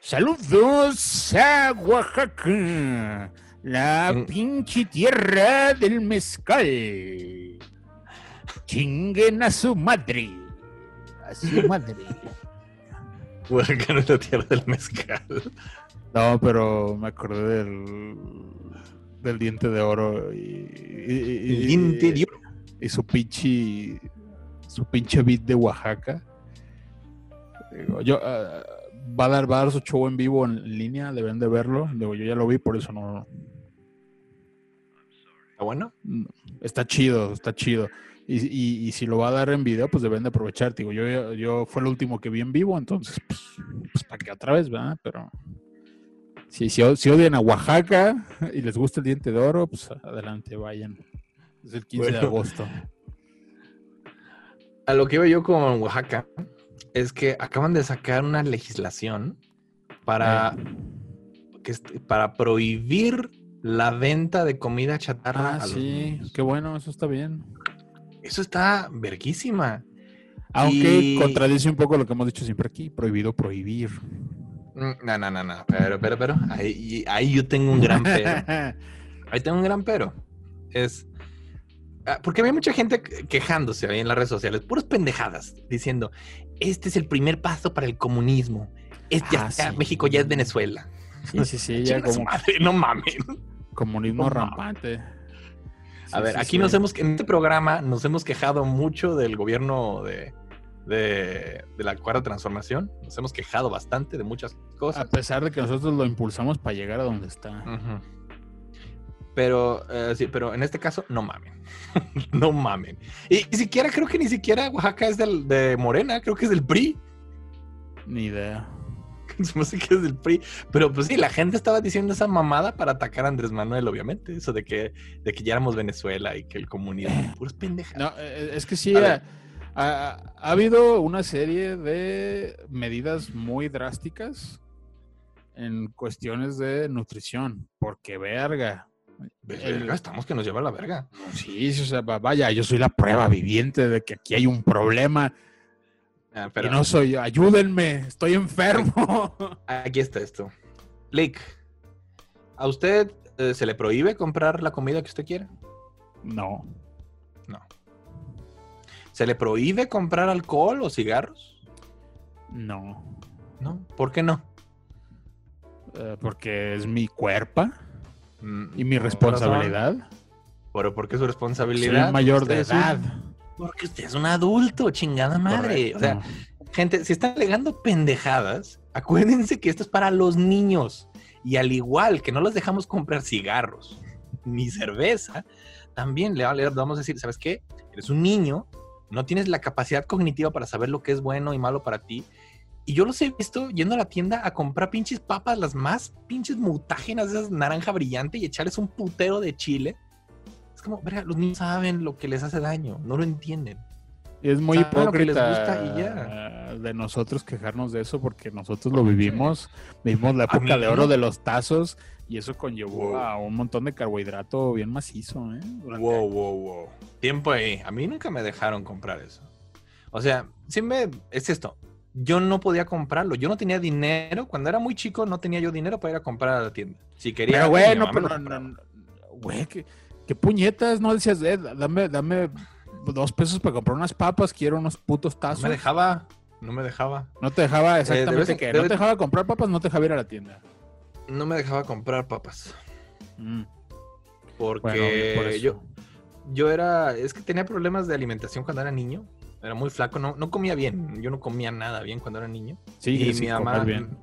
Saludos a Oaxaca, la Mm. pinche tierra del mezcal. Chinguen a su madre. A su madre. <laughs> Oaxaca no es la tierra del mezcal. No, pero me acordé del, del diente de oro y, y- y- El diente de oro. y su pinche su pinche beat de Oaxaca. Digo, yo ah, va a dar va a dar su show en vivo en línea, deben de verlo. Digo, yo ya lo vi, por eso no, ¿Está bueno? no- está chido, está chido. Y, y- y si lo va a dar en video, pues deben de aprovechar. Digo, yo, yo fue lo último que vi en vivo, entonces, pues, pues para que otra vez, ¿verdad? Pero si, si, o- si odian a Oaxaca <laughs> y les gusta el diente de oro, pues adelante, vayan. Es el 15 de agosto. A lo que iba yo con Oaxaca es que acaban de sacar una legislación para, que est- para prohibir la venta de comida chatarra Ah, a sí, niños. qué bueno, eso está bien. Eso está verguísima. Aunque Y- contradice un poco lo que hemos dicho siempre aquí, prohibido prohibir. Mm, No, no, no, no. Pero, pero, pero. Ahí, ahí yo tengo un gran pero. <laughs> Ahí tengo un gran pero. Es. ah, Porque había mucha gente que- quejándose ahí en las redes sociales, puras pendejadas, diciendo: Este es el primer paso para el comunismo. Es ya, Ah, ya-. México ya es Venezuela. Sí, sí, sí, ya como madre, no mamen. comunismo No, rampante. A Sí, ver, sí, aquí nos hemos, en este programa nos hemos quejado mucho del gobierno de, de, de la cuarta transformación. Nos hemos quejado bastante de muchas cosas. A pesar de que nosotros lo impulsamos para llegar a donde está. Pero, eh, sí, pero en este caso, no mamen. <laughs> no mamen. Y ni siquiera, creo que ni siquiera Oaxaca es del, de Morena, creo que es del PRI. Ni idea. <laughs> Me hace que es del PRI. Pero pues sí, la gente estaba diciendo esa mamada para atacar a Andrés Manuel, obviamente. Eso de que, de que ya éramos Venezuela y que el comunismo. Puras pendejas. No, eh, es que sí, A ha, ver. Ha- ha habido una serie de medidas muy drásticas en cuestiones de nutrición. Porque, verga. El- verga, estamos que nos lleva a la verga. Sí, o sea, va- vaya, yo soy la prueba viviente de que aquí hay un problema. Ah, Y pero no soy, ayúdenme, estoy enfermo. aquí está esto. Lick, ¿a usted eh, se le prohíbe comprar la comida que usted quiera? No, No. ¿Se le prohíbe comprar alcohol o cigarros? no. No. ¿Por qué no? eh, porque es mi cuerpo Mm, y mi responsabilidad. Pero ¿por qué su Soy responsabilidad? el mayor de un- edad. Porque usted es un adulto, chingada madre. O sea, gente, si están alegando pendejadas, acuérdense que esto es para los niños. Y al igual que no les dejamos comprar cigarros <laughs> ni cerveza, también le vamos a decir, ¿sabes qué? Eres un niño, no tienes la capacidad cognitiva para saber lo que es bueno y malo para ti. Y yo los he visto yendo a la tienda a comprar pinches papas, las más pinches mutágenas, esas naranja brillante, y echarles un putero de chile. Es como, verga, los niños saben lo que les hace daño, no lo entienden. Y es muy saben les hipócrita gusta y ya. de nosotros quejarnos de eso porque nosotros lo vivimos. Vivimos la época de oro de los tazos y eso conllevó Wow. a un montón de carbohidrato bien macizo. ¿eh? Durante Wow, wow, wow. Tiempo ahí. A mí nunca me dejaron comprar eso. O sea, sí me... Es esto. Yo no podía comprarlo. Yo no tenía dinero. Cuando era muy chico no tenía yo dinero para ir a comprar a la tienda. Si quería... Pero, güey, no, pero no, güey, ¿qué, qué puñetas, no decías, eh, dame, dame dos pesos para comprar unas papas, quiero unos putos tazos. No me dejaba, no me dejaba. No te dejaba Eh, exactamente debes- que no te dejaba comprar papas, no te dejaba ir a la tienda. No me dejaba comprar papas. Mm, Porque Bueno, por yo, yo era, es que tenía problemas de alimentación cuando era niño. Era muy flaco, no, no comía bien. Yo no comía nada bien cuando era niño. Sí, y sí, mi mamá, bien.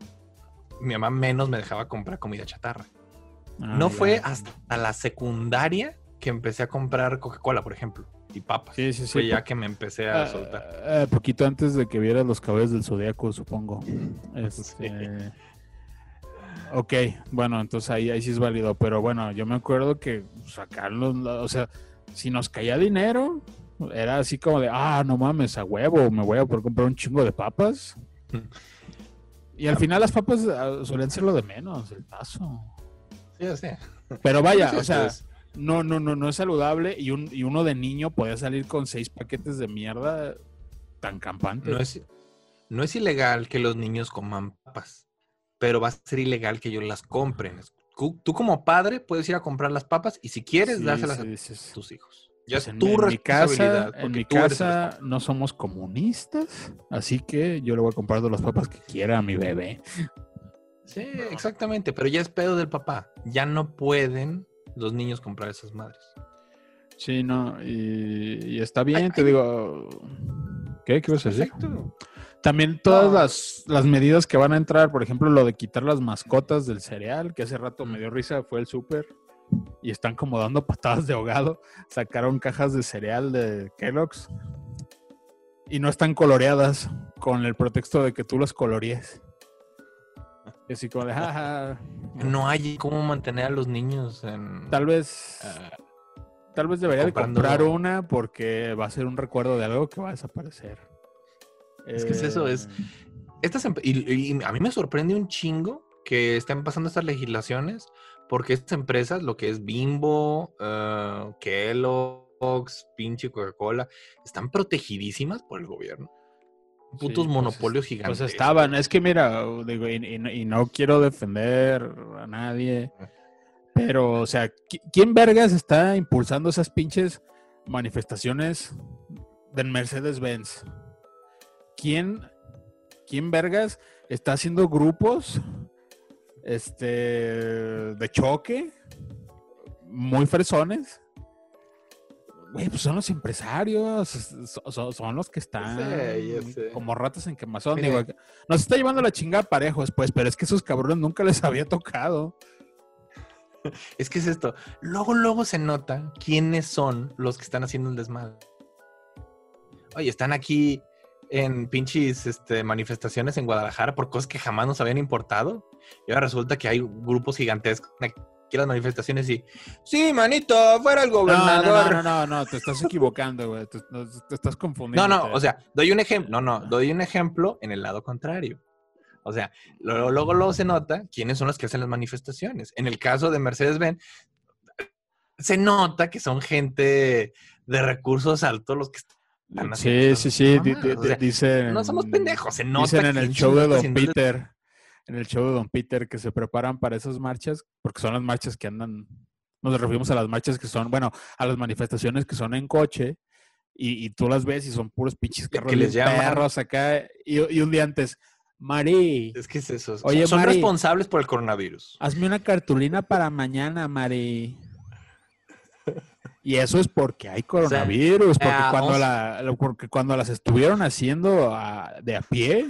mi mamá menos me dejaba comprar comida chatarra. Ah, no fue hasta la secundaria que empecé a comprar Coca-Cola, por ejemplo, y papas. Sí, sí, sí. Fue ya que me empecé a ah, soltar. ah, poquito antes de que vieras los cabellos del zodiaco, supongo. Este, Ok, bueno, entonces ahí, ahí sí es válido. Pero bueno, yo me acuerdo que sacarlos, o sea, si nos caía dinero, era así como de, ah, no mames, a huevo, me voy a poder comprar un chingo de papas. <laughs> Y al final las papas ah, solían ser lo de menos, el tazo. Sí, sé. Pero vaya, <laughs> Sí, o sea, pues, no, no, no, no es saludable y, un, y uno de niño podía salir con seis paquetes de mierda tan campante. no es, no es ilegal que los niños coman papas, pero va a ser ilegal que ellos las compren. Tú, tú como padre puedes ir a comprar las papas y si quieres Sí, dárselas sí, a tus hijos. Ya pues es en, tu en mi casa, en mi casa no somos comunistas, así que yo le voy a comprar todas las papas que quiera a mi bebé. Sí, exactamente, pero ya es pedo del papá. Ya no pueden los niños comprar esas madres. Sí, no, y, y está bien, Ay, te ay. digo. ¿Qué? ¿Qué vas a decir? Perfecto. También todas No. las, las medidas que van a entrar, por ejemplo, lo de quitar las mascotas del cereal, que hace rato me dio risa, fue el súper. Y están como dando patadas de ahogado. Sacaron cajas de cereal de Kellogg's. Y no están coloreadas con el pretexto de que tú las colorees. Y así como de, jaja. No hay cómo mantener a los niños en... Tal vez, ah, tal vez debería de comprar una porque va a ser un recuerdo de algo que va a desaparecer. Es que es eso, es- Eh, Estas emp- y, y a mí me sorprende un chingo que estén pasando estas legislaciones porque estas empresas, lo que es Bimbo, eh, Kellogg's, pinche Coca-Cola, están protegidísimas por el gobierno. Putos pues, monopolios Pues gigantes. estaban, es que mira, digo, y, y no- y no quiero defender a nadie, pero, o sea, ¿qui- ¿quién vergas está impulsando esas pinches manifestaciones del Mercedes-Benz? ¿Quién, ¿Quién vergas está haciendo grupos este, de choque muy fresones? Güey, pues son los empresarios, so- so- son, los que están sé, ya sé. como ratas en quemazón. Mira. Digo, nos está llevando la chingada parejos, pues, pero es que esos cabrones nunca les había tocado. <laughs> Es que es esto. Luego, luego se nota quiénes son los que están haciendo el desmadre. Oye, están aquí en pinches este, manifestaciones en Guadalajara por cosas que jamás nos habían importado. Y ahora resulta que hay grupos gigantescos aquí en las manifestaciones y... Sí, manito, fuera el No, no, gobernador. no, no, no, no, te estás equivocando, güey. Te, no, te estás confundiendo. No, no, o sea, doy un ejemplo. No, no, doy un ejemplo en el lado contrario. O sea, luego, luego, luego se nota quiénes son los que hacen las manifestaciones. En el caso de Mercedes-Benz, se nota que son gente de recursos altos los que están Sí, sí, sí. dicen. no somos pendejos, se nota. Dicen en el show de Don Peter. En el show de Don Peter que se preparan para esas marchas, porque son las marchas que andan. Nos referimos a las marchas que son, bueno, a las manifestaciones que son en coche. Y, y tú las ves y son puros pinches carros que les perros acá. Y, y un día antes, Mari, Es que es eso. Oye, son Mari. responsables por el coronavirus. hazme una cartulina para mañana, Mari. Y eso es porque hay coronavirus, porque, ah, cuando vamos- la, porque cuando las estuvieron haciendo a- de a pie,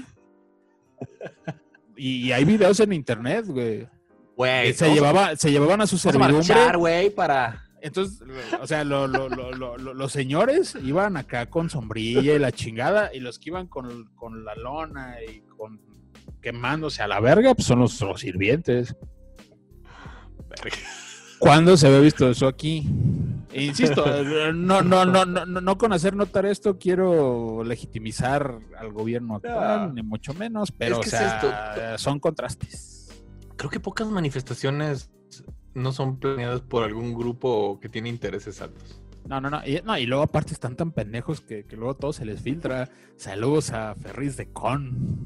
<laughs> y, y hay videos en internet, güey. Güey, Se, vamos a- llevaba, se llevaban a su servidumbre. marchar, güey, para... Entonces, o sea, lo- lo- lo- lo- lo- los señores iban acá con sombrilla y la chingada, y los que iban con, con la lona y con quemándose a la verga, pues son los, los sirvientes. ¿Cuándo se había visto eso aquí? E insisto, no, no, no, no, no, no con hacer notar esto quiero legitimizar al gobierno actual, No. ni mucho menos, pero que o es sea, son contrastes. Creo que pocas manifestaciones no son planeadas por algún grupo que tiene intereses altos. No, no, no. Y, no, y luego aparte están tan pendejos que, que luego todo se les filtra. Saludos a Ferris de Con.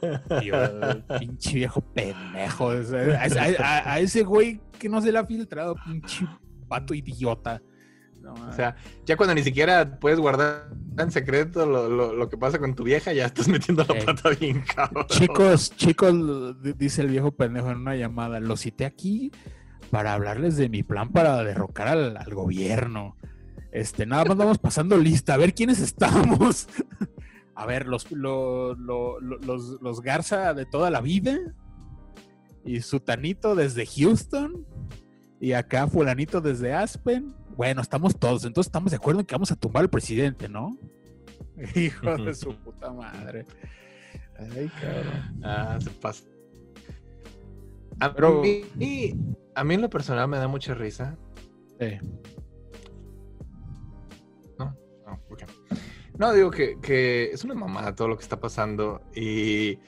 <laughs> Pinche viejo pendejo. O sea, A, a- a- a ese güey que no se le ha filtrado, pinche pato idiota. o sea, ya cuando ni siquiera puedes guardar en secreto lo, que pasa con tu vieja, ya estás metiendo la pata bien cabrón. Chicos, chicos, dice el viejo pendejo en una llamada, lo cité aquí para hablarles de mi plan para derrocar al, gobierno. Este, nada más vamos pasando lista, a ver quiénes estamos. <laughs> a ver, los, los, los Garza de toda la vida y Sutanito desde Houston y acá fulanito desde Aspen. Bueno, estamos todos, entonces estamos de acuerdo en que vamos a tumbar al presidente, ¿no? <laughs> Hijo de su puta madre. Ay, cabrón. Ah, se pasa. A, Pero... mí, a mí en lo personal me da mucha risa. Sí. No, no, ¿por qué? No, digo que, que es una mamada todo lo que está pasando y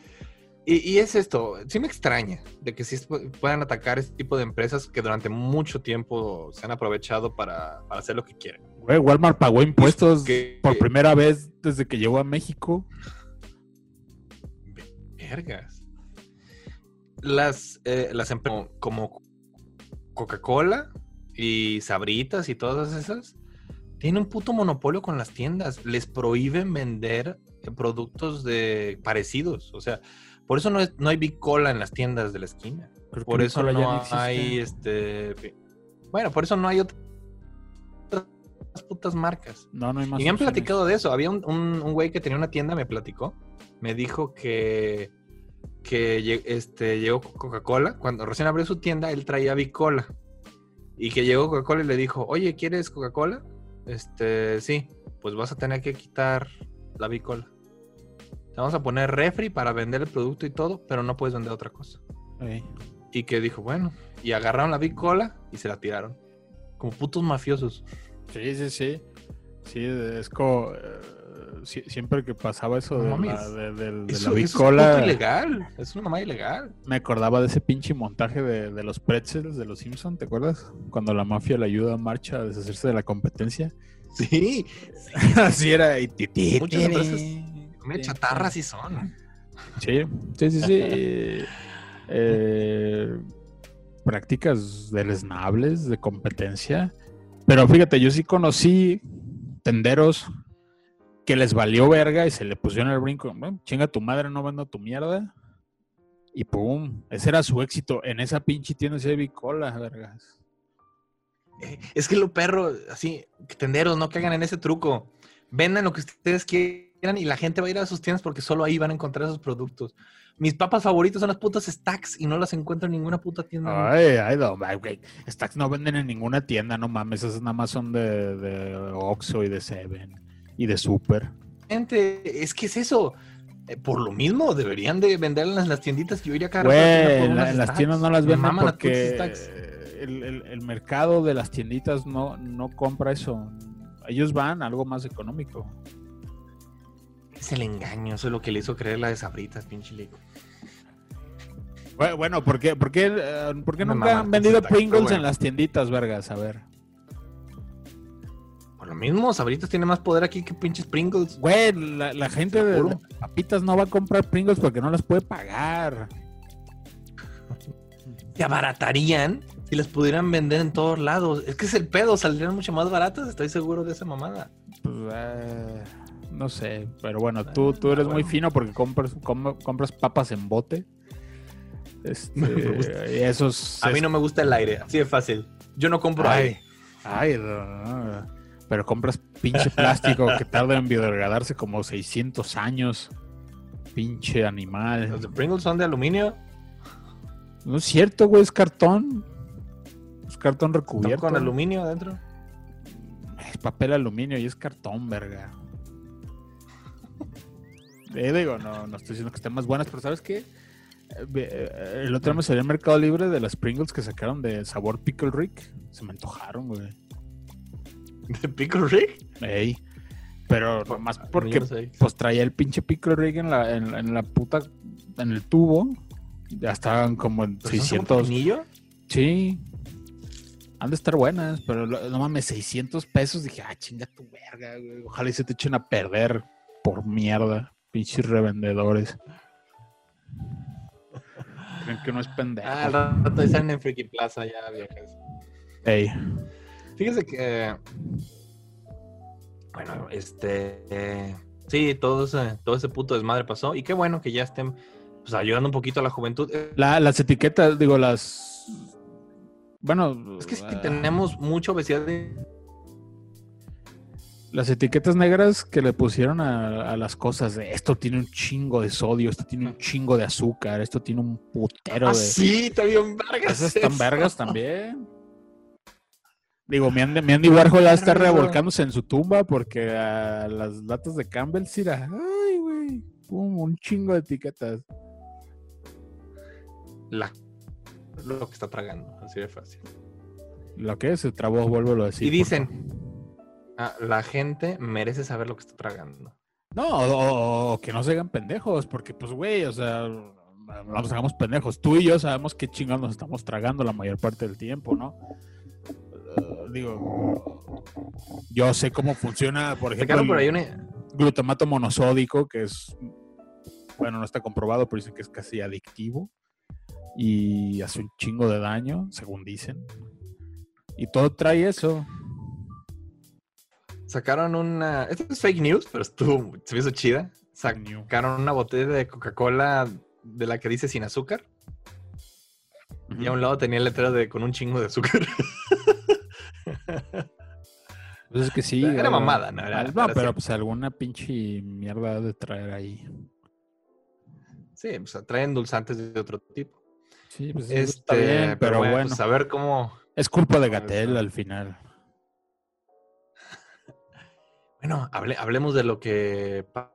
y, es esto, sí me extraña de que sí puedan atacar este tipo de empresas que durante mucho tiempo se han aprovechado para, hacer lo que quieren. Güey, Walmart pagó impuestos por primera vez desde que llegó a México. Vergas. Las, eh, las empresas como Coca-Cola y Sabritas y todas esas tienen un puto monopolio con las tiendas. Les prohíben vender productos de parecidos. O sea, por eso no, no hay Big Cola en las tiendas de la esquina. por eso no, hay este. Bueno, por eso no hay otras putas marcas. No, no hay más. Y me han platicado de eso. Había un, un, güey que tenía una tienda, me platicó. Me dijo que, que este, llegó Coca-Cola. Cuando recién abrió su tienda, él traía Big Cola. Y que llegó Coca-Cola y le dijo, oye, ¿quieres Coca-Cola? Este, sí, pues vas a tener que quitar la Big Cola vamos a poner refri para vender el producto y todo, pero no puedes vender otra cosa. Y que dijo, bueno, y agarraron la Big Cola y se la tiraron. Como putos mafiosos. Sí, sí, sí. Sí, es como... Eh, siempre que pasaba eso de, la, de, la Big Cola... Es ilegal. Es una mamá ilegal. Me acordaba de ese pinche montaje de, los pretzels de los Simpsons, ¿te acuerdas? Cuando la mafia le ayuda a Marcha a deshacerse de la competencia. Sí. <laughs> Así era. Muchas empresas Comida chatarra sí son. Sí, sí, sí, sí. <laughs> Eh, prácticas deleznables de competencia. Pero fíjate, yo sí conocí tenderos que les valió verga y se le pusieron el brinco. chinga tu madre, no vendo tu mierda. Y pum, ese era su éxito. En esa pinche tienda de bicola, vergas. Eh, es que lo perro, así, tenderos, no caigan en ese truco. Vendan lo que ustedes quieran y la gente va a ir a sus tiendas porque solo ahí van a encontrar esos productos. Mis papas favoritas son las putas Stacks y no las encuentro en ninguna puta tienda. Ay, ay, no, Stacks no venden en ninguna tienda, no mames. Esas nada más son de, de Oxxo y de Seven y de Super. Gente, es que es eso. Eh, por lo mismo, deberían de venderlas en las tienditas que yo iría a en, las tiendas no las venden porque el, el, el, mercado de las tienditas no, no compra eso. Ellos van a algo más económico. Es el engaño, eso es lo que le hizo creer la de Sabritas, pinche lico. Bueno, ¿por qué, por qué, eh, nunca han vendido Pringles en las tienditas, vergas? A ver. Por lo mismo, Sabritas tiene más poder aquí que pinches Pringles. Güey, la, gente de papitas no va a comprar Pringles porque no las puede pagar. Se abaratarían si las pudieran vender en todos lados. Es que es el pedo, saldrían mucho más baratas, estoy seguro de esa mamada. Pues, eh, no sé, pero bueno, tú, tú eres muy fino porque compras, compras papas en bote. Este, <laughs> esos, a mí no me gusta el aire, así de fácil. Yo no compro aire. Ay, pero compras pinche plástico que tarda en biodegradarse como 600 años. Pinche animal. ¿Los de Pringles son de aluminio? No es cierto, güey, es cartón. Es cartón recubierto. ¿Con aluminio adentro? Es papel aluminio y es cartón, verga. Eh, digo, no, no estoy diciendo que estén más buenas, pero ¿sabes qué? Eh, eh, el otro me salió el Mercado Libre de las Pringles que sacaron de sabor Pickle Rick. Se me antojaron, güey. ¿De Pickle Rick? Ey. Pero más porque pues traía el pinche Pickle Rick en la, en, la puta, en el tubo. Ya estaban como en 600. ¿Son sí. Han de estar buenas, pero no mames, 600 pesos. Dije, ah, chinga tu verga, güey. Ojalá y se te echen a perder por mierda. Pinches revendedores. Creen que no es pendejo. Ah, al rato están en Freaky Plaza ya, viejas. Ey. Fíjese que. Bueno, este. eh, sí, todo ese, todo ese puto desmadre pasó. Y qué bueno que ya estén pues, ayudando un poquito a la juventud. La- las etiquetas, digo, las. Bueno, Es que sí ah, tenemos mucha obesidad de. Las etiquetas negras que le pusieron a, a las cosas de esto tiene un chingo de sodio, esto tiene un chingo de azúcar, esto tiene un putero Ah, de. sí, está bien vergas. Esas están vergas también. Digo, mi Andy, mi Andy Warhol ya está revolcándose en su tumba porque a las latas de Campbell sí era. Ay, güey. Pum, un chingo de etiquetas. La- lo que está tragando, así de fácil. Lo que se trabó, vuélvelo a decir. y dicen. Ah, la gente merece saber lo que está tragando. No, o, o que no se hagan pendejos, porque, pues, güey, o sea, no nos hagamos pendejos. Tú y yo sabemos qué chingados nos estamos tragando la mayor parte del tiempo, ¿no? Eh, digo, yo sé cómo funciona, por ejemplo, el una. glutamato monosódico, que es, bueno, no está comprobado, pero dicen que es casi adictivo y hace un chingo de daño, según dicen. Y todo trae eso. Sacaron una. Esto es fake news, pero estuvo. Se me hizo chida. Sacaron una botella de Coca-Cola de la que dice sin azúcar. Y a un lado tenía el letrero de con un chingo de azúcar. Pues es que sí. Era ah, mamada, ¿no? Era- era pero así. pues alguna pinche mierda ha de traer ahí. sí, pues trae endulzantes de otro tipo. Sí, pues Este, está bien, pero, bueno. pues, a ver cómo. es culpa de Gatel al final. Bueno, hable- hablemos de lo que. pa-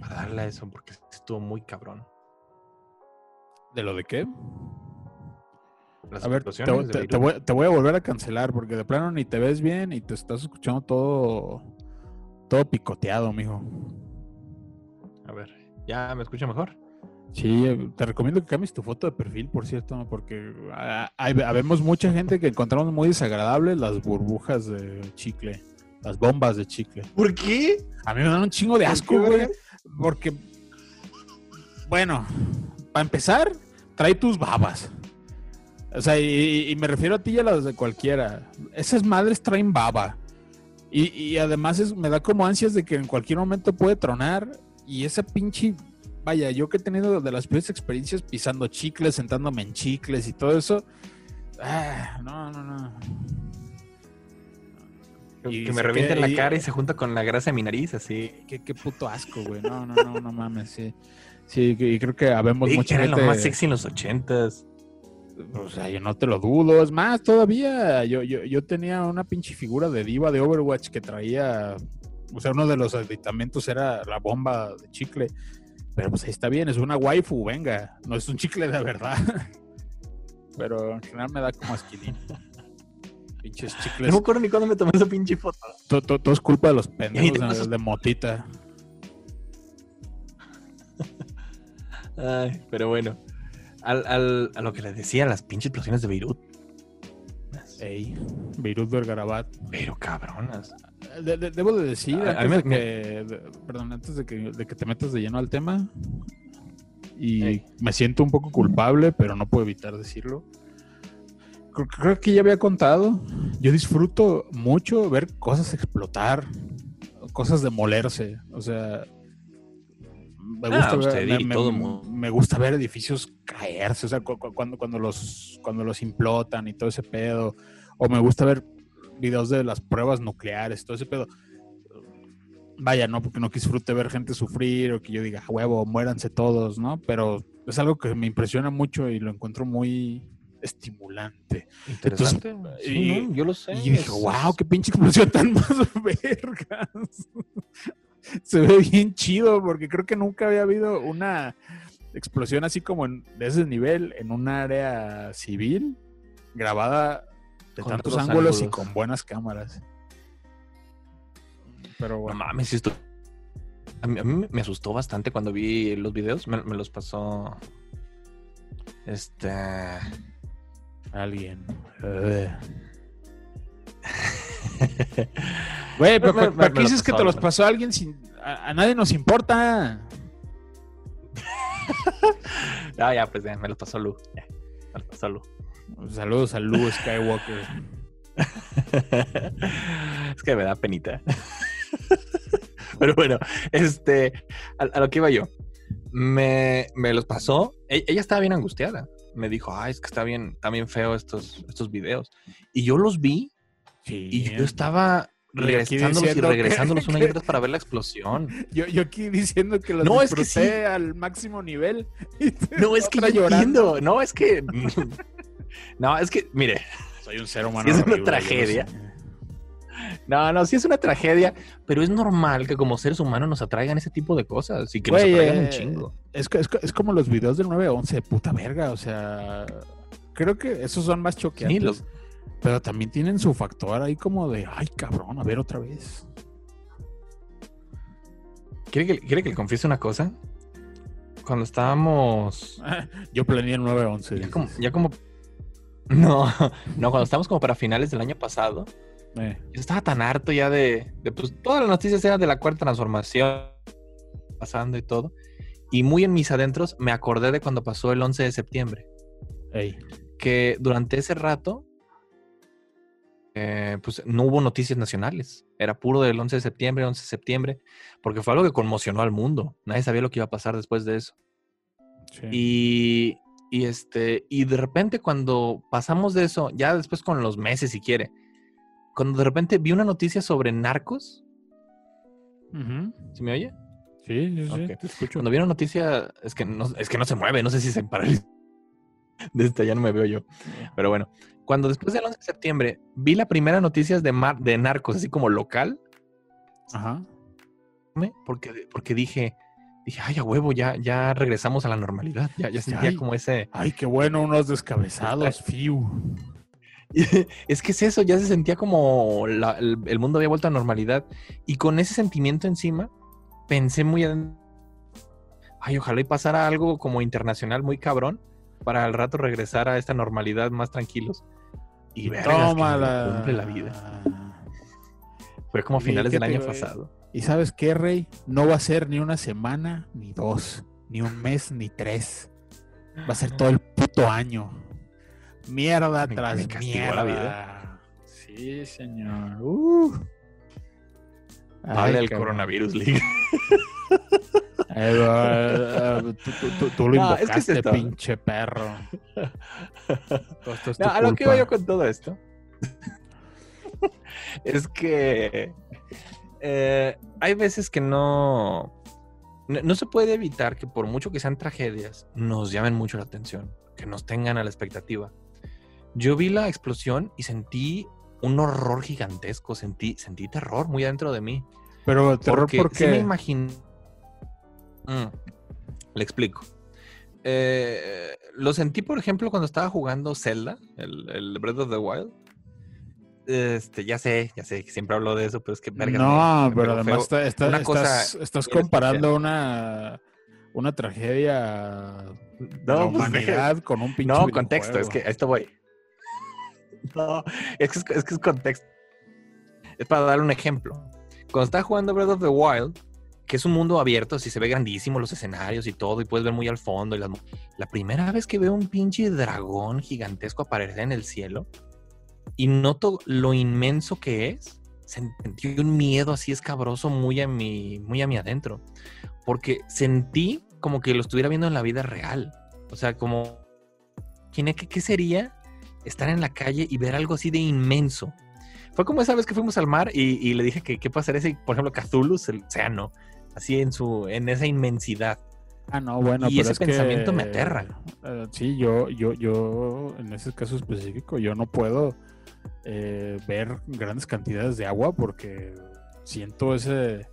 Para darle a eso, porque estuvo muy cabrón. ¿De lo de qué? Las A ver, te, voy, te voy a volver a cancelar porque de plano ni te ves bien y te estás escuchando todo, todo picoteado, mijo. A ver, ¿ya me escucha mejor? Sí, eh, te recomiendo que cambies tu foto de perfil, por cierto, porque ah, hay, habemos mucha gente que encontramos muy desagradables las burbujas de chicle, las bombas de chicle. ¿Por qué? A mí me dan un chingo de ¿Por asco, güey. Porque, bueno, para empezar, trae tus babas. O sea, y, y me refiero a ti y a las de cualquiera. Esas madres traen baba. Y, y además es- me da como ansias de que en cualquier momento puede tronar. Y esa pinche. Vaya, yo que he tenido de las peores experiencias pisando chicles, sentándome en chicles y todo eso. Ah, no, no, no. Y que me revienten la cara y se junta con la grasa de mi nariz, así. Qué, qué puto asco, güey. No, no, no, no mames. Sí, sí y creo que habemos Sí, mucha era gente. lo más sexy en los ochentas. O sea, yo no te lo dudo. Es más, todavía yo, yo, yo tenía una pinche figura de diva de Overwatch que traía. O sea, uno de los aditamentos era la bomba de chicle. Pero pues ahí está bien, es una waifu, venga. No es un chicle de verdad. <laughs> Pero en general me da como asquilín. <laughs> Pinches No chicles. me acuerdo ni cuándo me tomé esa pinche foto. To- to- Todo, es culpa de los pendejos de, motita. Ay, pero bueno. Al, al- a lo que les decía, las pinches explosiones de Beirut. Ey, Beirut Vergarabat. Pero cabronas. De- de- debo de decir, A- a antes, de que, perdón, antes de que, de que te metas de lleno al tema, y Ey. me siento un poco culpable, pero no puedo evitar decirlo. Creo, que ya había contado, yo disfruto mucho ver cosas explotar, cosas demolerse, o sea, me Ah, gusta, ver, me, me- todo mundo. me gusta ver edificios caerse, o sea, cu- cu- cuando, cuando, los, cuando los implotan y todo ese pedo, o me gusta ver videos de las pruebas nucleares, todo ese pedo. Vaya, no porque no disfrute ver gente sufrir o que yo diga, "A huevo, muéranse todos, ¿no? Pero es algo que me impresiona mucho y lo encuentro muy estimulante. Interesante. sí, y- no, yo lo sé. Y dije, wow, qué pinche explosión tan <laughs> más vergas. <laughs> Se ve bien chido porque creo que nunca había habido una explosión así como en- de ese nivel en un área civil grabada de Con tantos ángulos, y con buenas cámaras. Pero No bueno, mames, sí esto. A mí, a mí me asustó bastante cuando vi los videos. Me, me los pasó. Este. Alguien. <laughs> Güey, pero Me- ¿para me- qué dices que te los pasó alguien sin... A, a nadie nos importa. <laughs> Ah, ya, pues ya, me los pasó Lu. Ya, me los pasó Lu. Saludos a Lu Skywalker. <laughs> es que me da penita. Pero bueno, este, a, lo que iba yo. Me, me los pasó. E, ella estaba bien angustiada. Me dijo, ay, es que está bien, está bien feo estos, estos videos. Y yo los vi y yo estaba regresándolos y regresándolos una y <laughs> otra para ver la explosión. Yo, yo aquí diciendo que los no, disfruté es que al máximo nivel. <laughs> no, es que yo llorando. No, es que... <laughs> no, es que, mire. Soy un ser humano. es una tragedia. No, no, sí es una tragedia, pero es normal que como seres humanos nos atraigan ese tipo de cosas y que nos atraigan un eh, chingo. Es, es, es como los videos del 911, puta verga, o sea, creo que esos son más choqueantes. Pero también tienen su factor ahí como de, ay cabrón, a ver otra vez. ¿Quiere que, ¿quiere que le confiese una cosa? Cuando estábamos... <laughs> Yo planeé el 911. Ya como, ya como... <laughs> No, no, cuando estábamos como para finales del año pasado, eh. Yo estaba tan harto ya de, pues todas las noticias eran de la cuarta transformación pasando y todo. Y muy en mis adentros me acordé de cuando pasó el 11 de septiembre. Que durante ese rato, eh, pues no hubo noticias nacionales. Era puro del 11 de septiembre, 11 de septiembre, porque fue algo que conmocionó al mundo. Nadie sabía lo que iba a pasar después de eso. Y, y, este, y de repente cuando pasamos de eso, ya después con los meses si quiere, cuando de repente vi una noticia sobre narcos. ¿Sí me oye? Sí, sí, sí, te escucho. Cuando vi una noticia, es que no, es que no se mueve, no sé si se paraliza. <laughs> Desde ya no me veo yo. Pero bueno, cuando después del 11 de septiembre vi la primera noticia de, mar, de narcos, así como local. Ajá. Porque, porque dije, dije, ay, a huevo, ya, ya regresamos a la normalidad. Ya, ya sentía como ese. Ay, qué bueno, unos descabezados, fiu. <laughs> es que es eso, ya se sentía como el, mundo había vuelto a normalidad. Y con ese sentimiento encima, pensé muy Ay, ojalá y pasara algo como internacional muy cabrón para al rato regresar a esta normalidad más tranquilos. Y ver cumple la vida. <laughs> Fue como a finales del año pasado. ¿Y sabes qué, Rey? No va a ser ni una semana, ni dos, ni un mes, ni tres. Va a ser todo el puto año. Mierda tras mierda. La vida. Sí, señor. Uh. Vale el coronavirus, League. <laughs> Eh, tú, lo invocaste, pinche perro. <laughs> a lo que iba yo con todo esto <laughs> es que eh, hay veces que no, no se puede evitar que por mucho que sean tragedias, nos llamen mucho la atención, que nos tengan a la expectativa. Yo vi la explosión y sentí un horror gigantesco, sentí, sentí terror muy adentro de mí. Pero terror porque, me imagino. Mm, le explico. Eh, lo sentí, por ejemplo, cuando estaba jugando Zelda, el, Breath of the Wild. Este, ya sé, ya sé, siempre hablo de eso, pero es que No, pero además estás, comparando una, una tragedia de la pues, con un pinche. No, contexto, es que a esto voy. <laughs> No, es que es, contexto. Es para dar un ejemplo. Cuando estás jugando Breath of the Wild, que es un mundo abierto, así se ve grandísimo los escenarios y todo, y puedes ver muy al fondo. Y La primera vez que veo un pinche dragón gigantesco aparecer en el cielo y noto lo inmenso que es, sentí un miedo así escabroso muy a mi, muy a mi adentro. Porque sentí como que lo estuviera viendo en la vida real. O sea, como, ¿qué, qué sería estar en la calle y ver algo así de inmenso. Fue como esa vez que fuimos al mar y, le dije que qué pasaría si, por ejemplo, Cthulhu, el océano, así en su, en esa inmensidad. Ah, no, bueno, y ese pensamiento me aterra. Eh, sí, yo, yo, yo, en ese caso específico, yo no puedo eh, ver grandes cantidades de agua porque siento ese,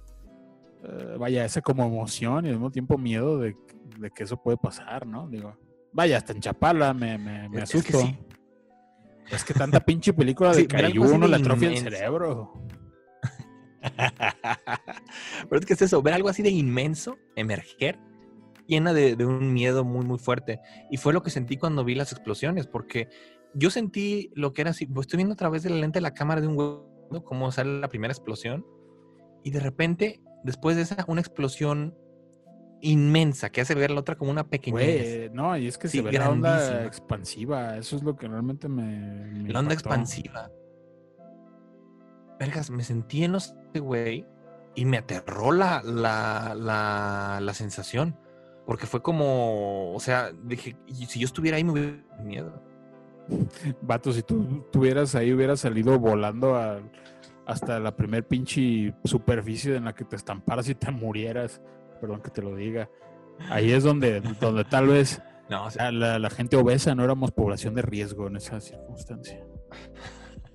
eh, vaya, esa como emoción y al mismo tiempo miedo de, que eso puede pasar, ¿no? Digo, vaya, hasta en Chapala me, me, me asusto. Es que tanta pinche película de sí, uno le atrofia el cerebro. <laughs> Pero es que es eso, ver algo así de inmenso emerger, llena de, un miedo muy, muy fuerte. Y fue lo que sentí cuando vi las explosiones, porque yo sentí lo que era así, pues estoy viendo a través de la lente de la cámara de un huevo, cómo sale la primera explosión, y de repente, después de esa, una explosión inmensa que hace ver la otra como una pequeña. No, y es que se ve la onda expansiva. Eso es lo que realmente me. la onda expansiva. vergas, me sentí en los güey y me aterró la, la, la, la sensación. Porque fue como, o sea, dije, si yo estuviera ahí me hubiera miedo. <laughs> Vato, si tú estuvieras ahí, hubieras salido volando hasta la primer pinche superficie en la que te estamparas y te murieras. Perdón que te lo diga. Ahí es donde, <laughs> donde tal vez no, la, la, gente obesa no éramos población de riesgo en esa circunstancia.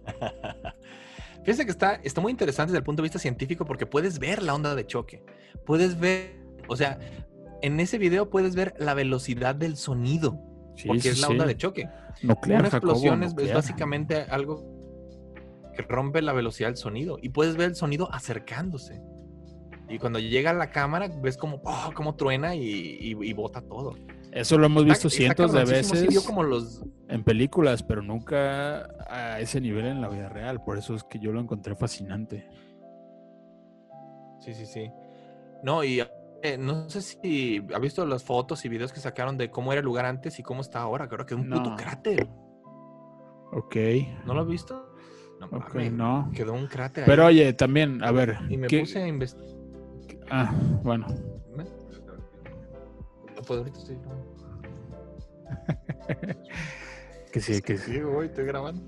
<laughs> Fíjense que está, está muy interesante desde el punto de vista científico porque puedes ver la onda de choque. Puedes ver, o sea, en ese video puedes ver la velocidad del sonido, porque es la onda de choque. Nuclear, Una explosión es, básicamente algo que rompe la velocidad del sonido y puedes ver el sonido acercándose. Y cuando llega a la cámara, ves como, oh, truena y, bota todo. Eso lo hemos visto cientos de veces como los... en películas, pero nunca a ese nivel en la vida real. Por eso es que yo lo encontré fascinante. Sí, sí, sí. No, y eh, no sé si ha visto las fotos y videos que sacaron de cómo era el lugar antes y cómo está ahora. Creo que es un puto cráter. Ok. ¿No lo has visto? No, no. Quedó un cráter. Pero oye, también, a ver. Y me puse a investigar. Ah, bueno. Pues ahorita estoy <laughs> que sí, que sí. voy, estoy grabando.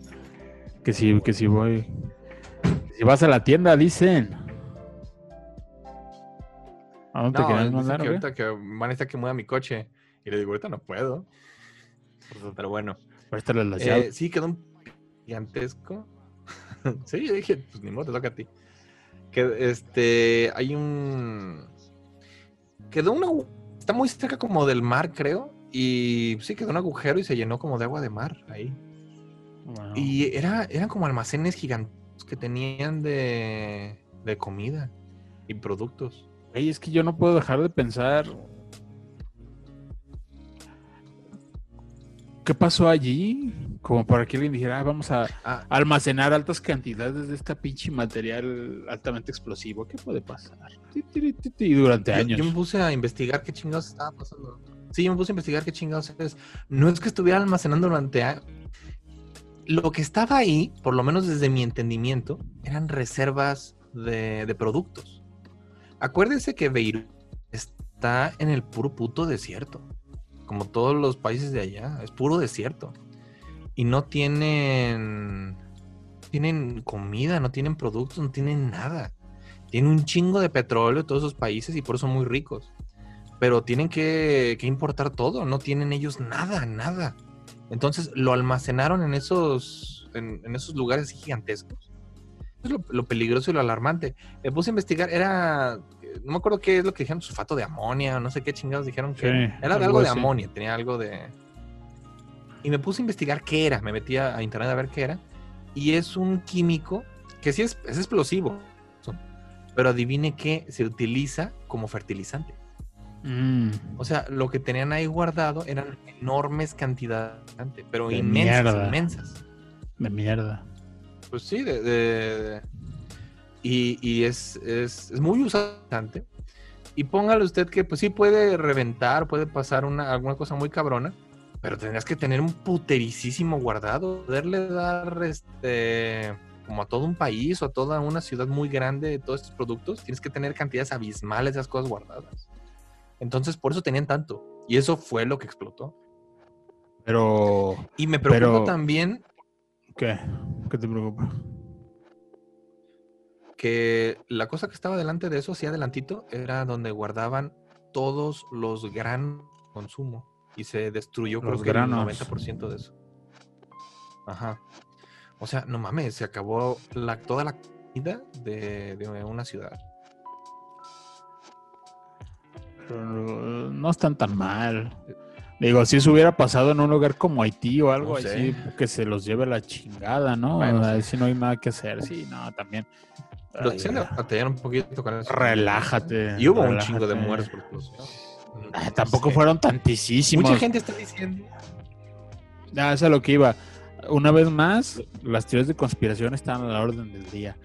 Que sí, que sí voy. Si vas a la tienda, dicen. ¿A dónde no, te mandar? Que ahorita que van a estar que mueva mi coche. Y le digo, ahorita no puedo. Pero bueno. Eh, sí, quedó un gigantesco. <laughs> sí, yo dije, pues ni modo, te toca a ti. Que este, hay un. Quedó una. Está muy cerca como del mar, creo. Y sí, quedó un agujero y se llenó como de agua de mar ahí. Y era, eran como almacenes gigantes que tenían de, de comida y productos es que yo no puedo dejar de pensar. ¿Qué pasó allí? Como para que alguien dijera, ah, vamos a ah. almacenar altas cantidades de esta pinche material altamente explosivo. ¿Qué puede pasar? Y durante años. Yo me puse a investigar qué chingados estaba pasando. Sí, yo me puse a investigar qué chingados es. No es que estuviera almacenando durante años. Lo que estaba ahí, por lo menos desde mi entendimiento, eran reservas de productos. Acuérdense que Beirut está en el puro puto desierto. Como todos los países de allá, es puro desierto. Y no tienen. Tienen comida, no tienen productos, no tienen nada. Tienen un chingo de petróleo todos esos países y por eso son muy ricos. Pero tienen que, importar todo, no tienen ellos nada, nada. Entonces lo almacenaron en esos, en, esos lugares gigantescos lo, peligroso y lo alarmante. Me puse a investigar, era, no me acuerdo qué es lo que dijeron, sulfato de amonia, no sé qué chingados dijeron que era de algo de amonia, tenía algo de... Y me puse a investigar qué era, me metí a, internet a ver qué era. Y es un químico que sí es, es explosivo, pero adivine qué se utiliza como fertilizante. Mm. O sea, lo que tenían ahí guardado eran enormes cantidades, pero inmensas, inmensas. De mierda. Pues sí, de, y, es, es, muy usante. Y póngale usted que pues sí puede reventar, puede pasar una, alguna cosa muy cabrona, pero tendrías que tener un putericísimo guardado, poderle dar este como a todo un país o a toda una ciudad muy grande de todos estos productos, tienes que tener cantidades abismales de esas cosas guardadas. Entonces, por eso tenían tanto. Y eso fue lo que explotó. Pero. Y me preocupa también ¿Qué? ¿Qué te preocupa? Que la cosa que estaba delante de eso, así adelantito, era donde guardaban todos los gran consumo. Y se destruyó creo que el 90% de eso. Ajá. O sea, no mames, se acabó la, toda la comida de, de una ciudad. Pero no están tan mal. Digo, si eso hubiera pasado en un lugar como Haití o algo así, que se los lleve la chingada, ¿no? Bueno, si no hay nada que hacer, sí, no, también. Pero sí, un poquito con eso. Relájate. Y hubo un chingo de muertes por ah, tampoco fueron tantísimos. Mucha gente está diciendo. Ya, eso es lo que iba. Una vez más, las teorías de conspiración están a la orden del día.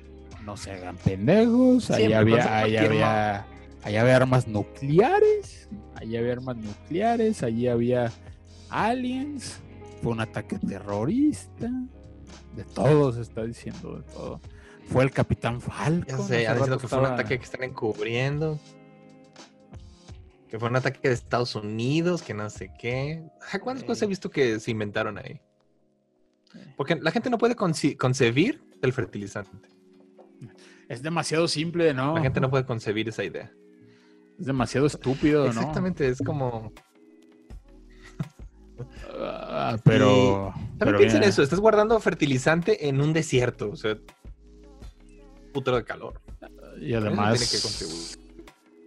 No se hagan pendejos. Ahí había, ahí había, ahí había armas nucleares allí había armas nucleares, allí había aliens, fue un ataque terrorista, de todo se está diciendo, de todo. fue el Capitán Falcon. Ya sé, ha que fue un ataque que están encubriendo. Que fue un ataque de Estados Unidos, que no sé qué. ¿Cuántas cosas he visto que se inventaron ahí? Porque la gente no puede concebir el fertilizante. Es demasiado simple, ¿no? La gente no puede concebir esa idea. Es demasiado estúpido, ¿no? Exactamente, es como. Ah, pero. también piensen eso: estás guardando fertilizante en un desierto, o sea. Puto de calor. Y además.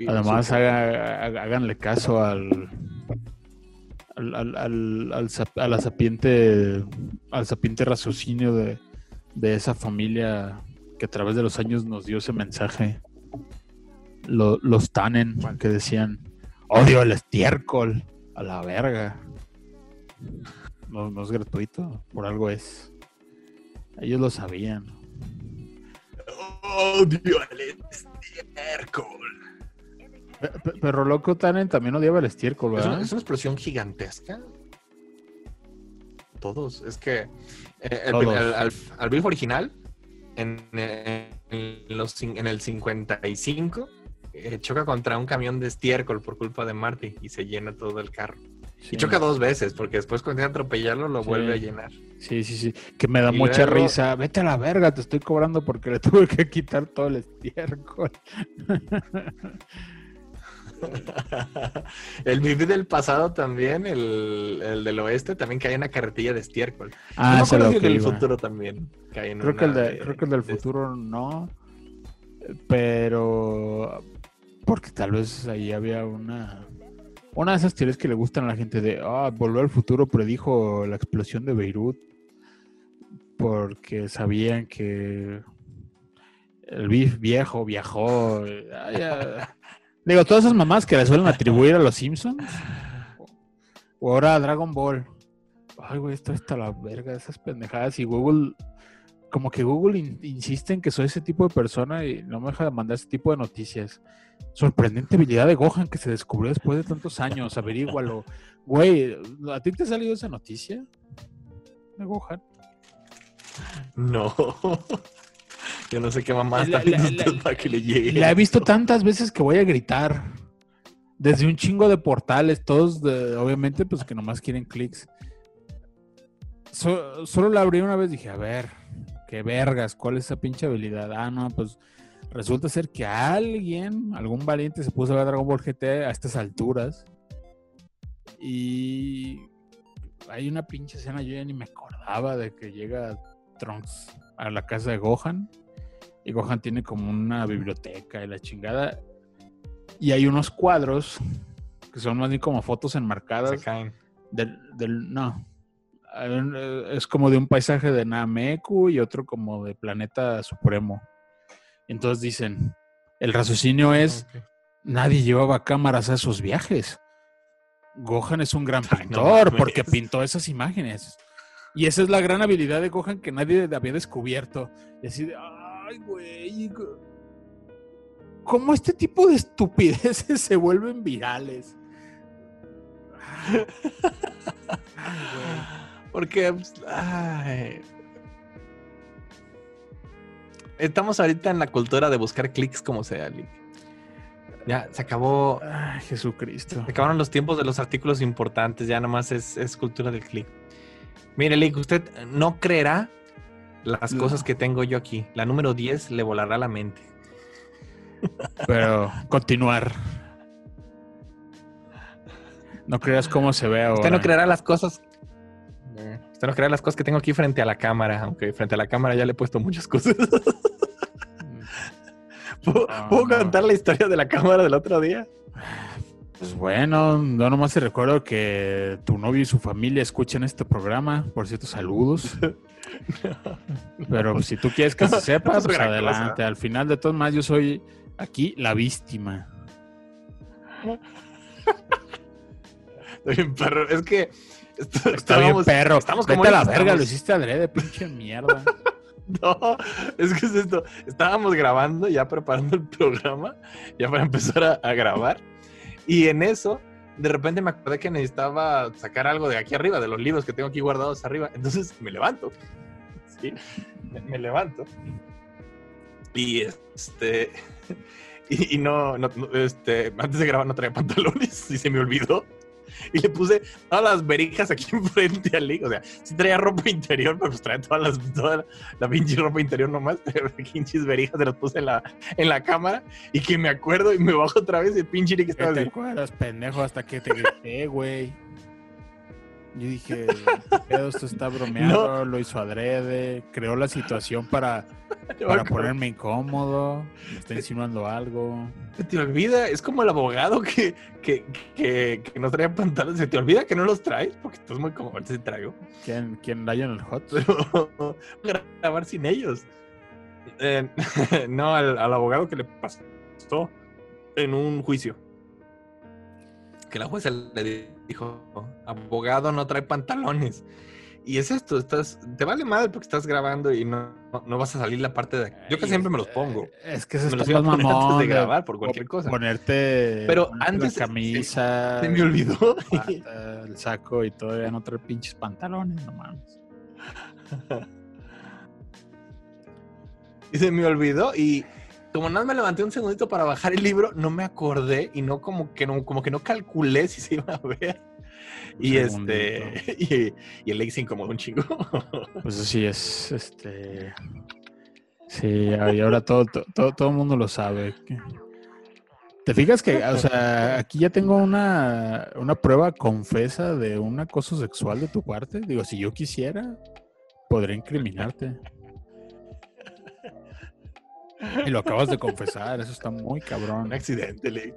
Además, háganle caso al. Al, al, a la sapiente. Al sapiente raciocinio de, de esa familia que a través de los años nos dio ese mensaje. los Tannen, que decían, odio el estiércol, a la verga. No, es gratuito, por algo es. Ellos lo sabían. Odio el estiércol. Pero loco Tannen también odiaba el estiércol, ¿verdad? ¿Es una, explosión gigantesca? Todos. Es que eh, el, al, al, original en, los, en el 55 eh, choca contra un camión de estiércol por culpa de Marty y se llena todo el carro. Y choca dos veces, porque después cuando tiene atropellarlo lo vuelve a llenar. Sí, sí, sí. Que me da mucha risa. Vete a la verga, te estoy cobrando porque le <laughs> tuve que quitar todo el estiércol. <laughs> <laughs> el Vivi del pasado también, el, del oeste, también cae en una carretilla de estiércol. Ah, no creo que el futuro también cae creo, que el creo que el del futuro no, pero porque tal vez ahí había una una de esas teorías que le gustan a la gente de, ah, volver al futuro predijo la explosión de Beirut porque sabían que el viejo viajó. Digo, todas esas mamás que le suelen atribuir a los Simpsons. O ahora a Dragon Ball. Ay, güey, esto está la verga esas pendejadas. Y Google, como que Google insiste en que soy ese tipo de persona y no me deja de mandar ese tipo de noticias. Sorprendente habilidad de Gohan que se descubrió después de tantos años. Averígualo. Güey, ¿a ti te ha salido esa noticia? De Gohan. No. <laughs> Yo no sé qué mamá está para que le llegue. La he visto tantas veces que voy a gritar. Desde un chingo de portales, todos obviamente pues que nomás quieren clics. solo la abrí una vez y dije, a ver, qué vergas, ¿cuál es esa pinche habilidad? Ah, no, pues resulta ser que alguien, algún valiente se puso a ver Dragon Ball GT a estas alturas. Y hay una pinche escena, yo ya ni me acordaba de que llega Trunks a la casa de Gohan y Gohan tiene como una biblioteca y la chingada. Y hay unos cuadros que son más bien como fotos enmarcadas. Se caen. Del, del, no. Es como de un paisaje de Nameku y otro como de Planeta Supremo. Entonces dicen, el raciocinio es, nadie llevaba cámaras a esos viajes. Gohan es un gran <laughs> pintor porque pintó esas imágenes. Y esa es la gran habilidad de Gohan que nadie había descubierto. Y así de, ay, güey. ¿Cómo este tipo de estupideces <laughs> se vuelven virales? Porque pues, estamos ahorita en la cultura de buscar clics como sea, Ya, se acabó. Ay, Jesucristo. Se acabaron los tiempos de los artículos importantes, ya nomás es, es cultura del clic. Mire, Lick, usted no creerá las cosas que tengo yo aquí. La número 10 le volará la mente. Pero continuar. No creas cómo se ve ahora. Usted no creerá las cosas. Usted no creerá las cosas que tengo aquí frente a la cámara, aunque frente a la cámara ya le he puesto muchas cosas. <laughs> ¿Puedo, contar la historia de la cámara del otro día? Pues bueno, no nomás te recuerdo que tu novio y su familia escuchan este programa. Por cierto, saludos. <laughs> Pero si tú quieres que se sepa, pues adelante. Al final de todo más, yo soy aquí la víctima. Está bien, perro. Es que. Está bien, perro. Estamos como Vete a la verga, lo hiciste adrede, pinche mierda. <laughs> No, es que es esto. Estábamos grabando, ya preparando el programa, ya para empezar a grabar. Y en eso, de repente me acordé que necesitaba sacar algo de aquí arriba, de los libros que tengo aquí guardados arriba. Entonces me levanto. Sí, me, levanto. Y este. <laughs> Y, no, no, este, antes de grabar no traía pantalones y se me olvidó. <laughs> Y le puse todas las verijas aquí <laughs> enfrente al link. O sea, sí traía ropa interior, pero pues traía todas las, toda la, pinche ropa interior nomás. <laughs> Pero pinches verijas se las puse en la, en la cámara. Y que me acuerdo y me bajo otra vez el pinche que estaba ¿Te acuerdas, pendejo, hasta que te grité, güey. Yo dije, esto está bromeado, <laughs> lo hizo adrede, creó la situación para, <laughs> para ponerme incómodo, me está insinuando algo. Se te olvida, es como el abogado que, que, que, no traía pantalones, se te olvida que no los traes, porque estás muy cómodo, se traigo. ¿Quién, quién en el hot? Pero <laughs> grabar sin ellos. Eh, no, al, al abogado que le pasó en un juicio. Que la jueza le dijo, abogado no trae pantalones. Y es esto, estás, te vale mal porque estás grabando y no, no, vas a salir la parte de... Yo que siempre me los pongo. Es que se me los iba a poner antes de grabar por cualquier cosa. Ponerte Pero antes la camisa, se, me olvidó. <laughs> el saco y todavía no trae pinches pantalones, no mames. <laughs> y se me olvidó y como nada me levanté un segundito para bajar el libro, no me acordé y no como que no, como que no calculé si se iba a ver. y este <laughs> y, el Lake como un chingo. <laughs> Pues así es, este sí, y ahora todo, todo, todo el mundo lo sabe. ¿Te fijas que, o sea, aquí ya tengo una, una prueba confesa de un acoso sexual de tu parte? Digo, si yo quisiera, podría incriminarte. Y lo acabas de confesar, eso está muy cabrón. Un accidente, Lee.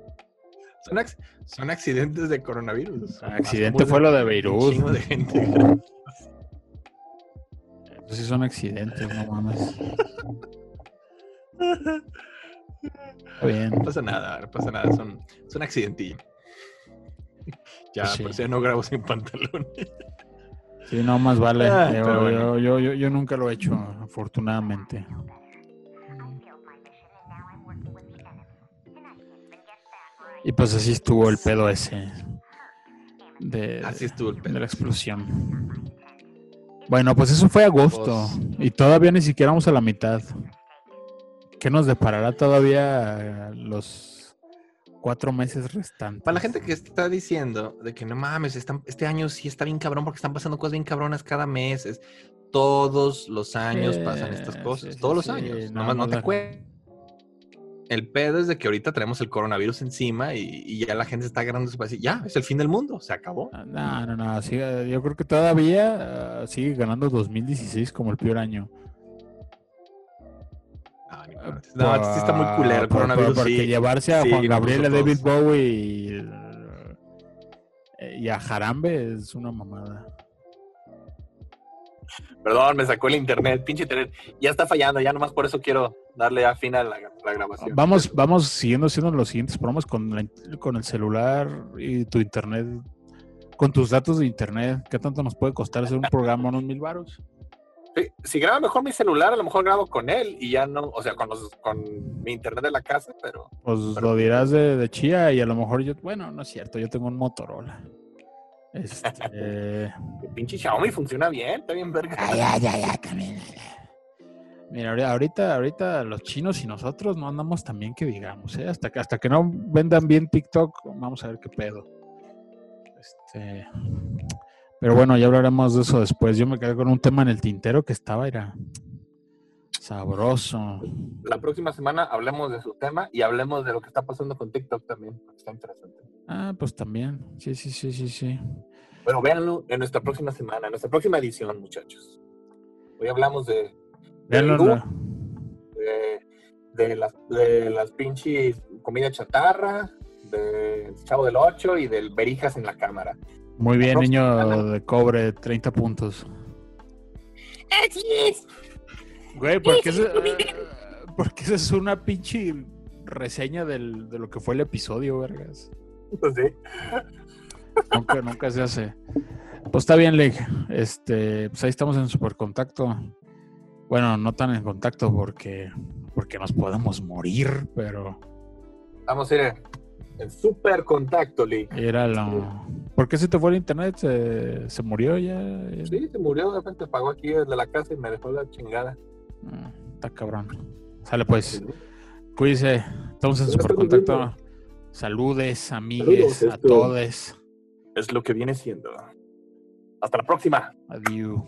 Son, accidentes de coronavirus. accidente fue lo de Beirut. Un de gente. Eso sí son accidentes, no mames. bien. No pasa nada, no pasa nada. Son, son accidentillos. Ya, pues por eso no grabo sin pantalones. Sí, no más vale. Ah, yo, yo, yo, yo nunca lo he hecho, afortunadamente. Y pues así estuvo el pedo ese. De, así estuvo el pedo. De la explosión. Bueno, pues eso fue agosto. Y todavía ni siquiera vamos a la mitad. ¿Qué nos deparará todavía los cuatro meses restantes? Para la gente que está diciendo de que no mames, este año sí está bien cabrón porque están pasando cosas bien cabronas cada mes. todos los años pasan estas cosas. todos los años. Nomás no, te acuerdas el pedo es de que ahorita tenemos el coronavirus encima y, ya la gente está agarrando su país. Ya, es el fin del mundo, se acabó. Ah, no, no, no. yo creo que todavía ah, sigue ganando 2016 como el peor año. no, este sí está muy culero el coronavirus. porque llevarse a Juan Gabriel, a David Bowie y a Jarambe es una mamada. Perdón, me sacó el internet, pinche internet. Ya está fallando, ya nomás por eso quiero darle a fin a la, grabación. Vamos, vamos siguiendo haciendo los siguientes programas con, con el celular y tu internet, con tus datos de internet. ¿Qué tanto nos puede costar hacer un programa unos mil varos? si graba mejor mi celular, a lo mejor grabo con él y ya no, o sea, con, con mi internet de la casa, pero... Pues lo dirás de, de chía y a lo mejor yo, bueno, no es cierto, yo tengo un Motorola. Este... El <laughs> pinche Xiaomi funciona bien, está bien verga. ya, ya, ya, también. Mira, ahorita, ahorita los chinos y nosotros no andamos tan bien que digamos, ¿eh? Hasta que, hasta que no vendan bien TikTok, vamos a ver qué pedo. Este... Pero bueno, ya hablaremos de eso después. Yo me quedé con un tema en el tintero que estaba, era sabroso. La próxima semana hablemos de su tema y hablemos de lo que está pasando con TikTok también, está interesante. Ah, pues también. Sí, sí, sí, sí, sí. Bueno, véanlo en nuestra próxima semana, en nuestra próxima edición, muchachos. Hoy hablamos de. De, de, las, de las pinches comida chatarra, del Chavo del 8 y del Berijas en la cámara. Muy bien, niño de cobre, 30 puntos. Así es. Güey, ¿por qué, es, porque esa es una pinche reseña del, de lo que fue el episodio, vergas? Pues sí. Nunca, nunca se hace. Pues está bien, Leg. Este, pues ahí estamos en super contacto. Bueno, no tan en contacto porque, porque nos podemos morir, pero. Vamos a ir en super contacto, Leg. Era lo. ¿Por qué se te fue el internet? ¿Se, se murió ya? Sí, se murió. De repente pagó aquí desde la casa y me dejó la chingada. Mm, está cabrón. Sale pues. Cuídense. Estamos en super contacto. Saludes, amigues, a todos. Es lo que viene siendo. Hasta la próxima. Adiós.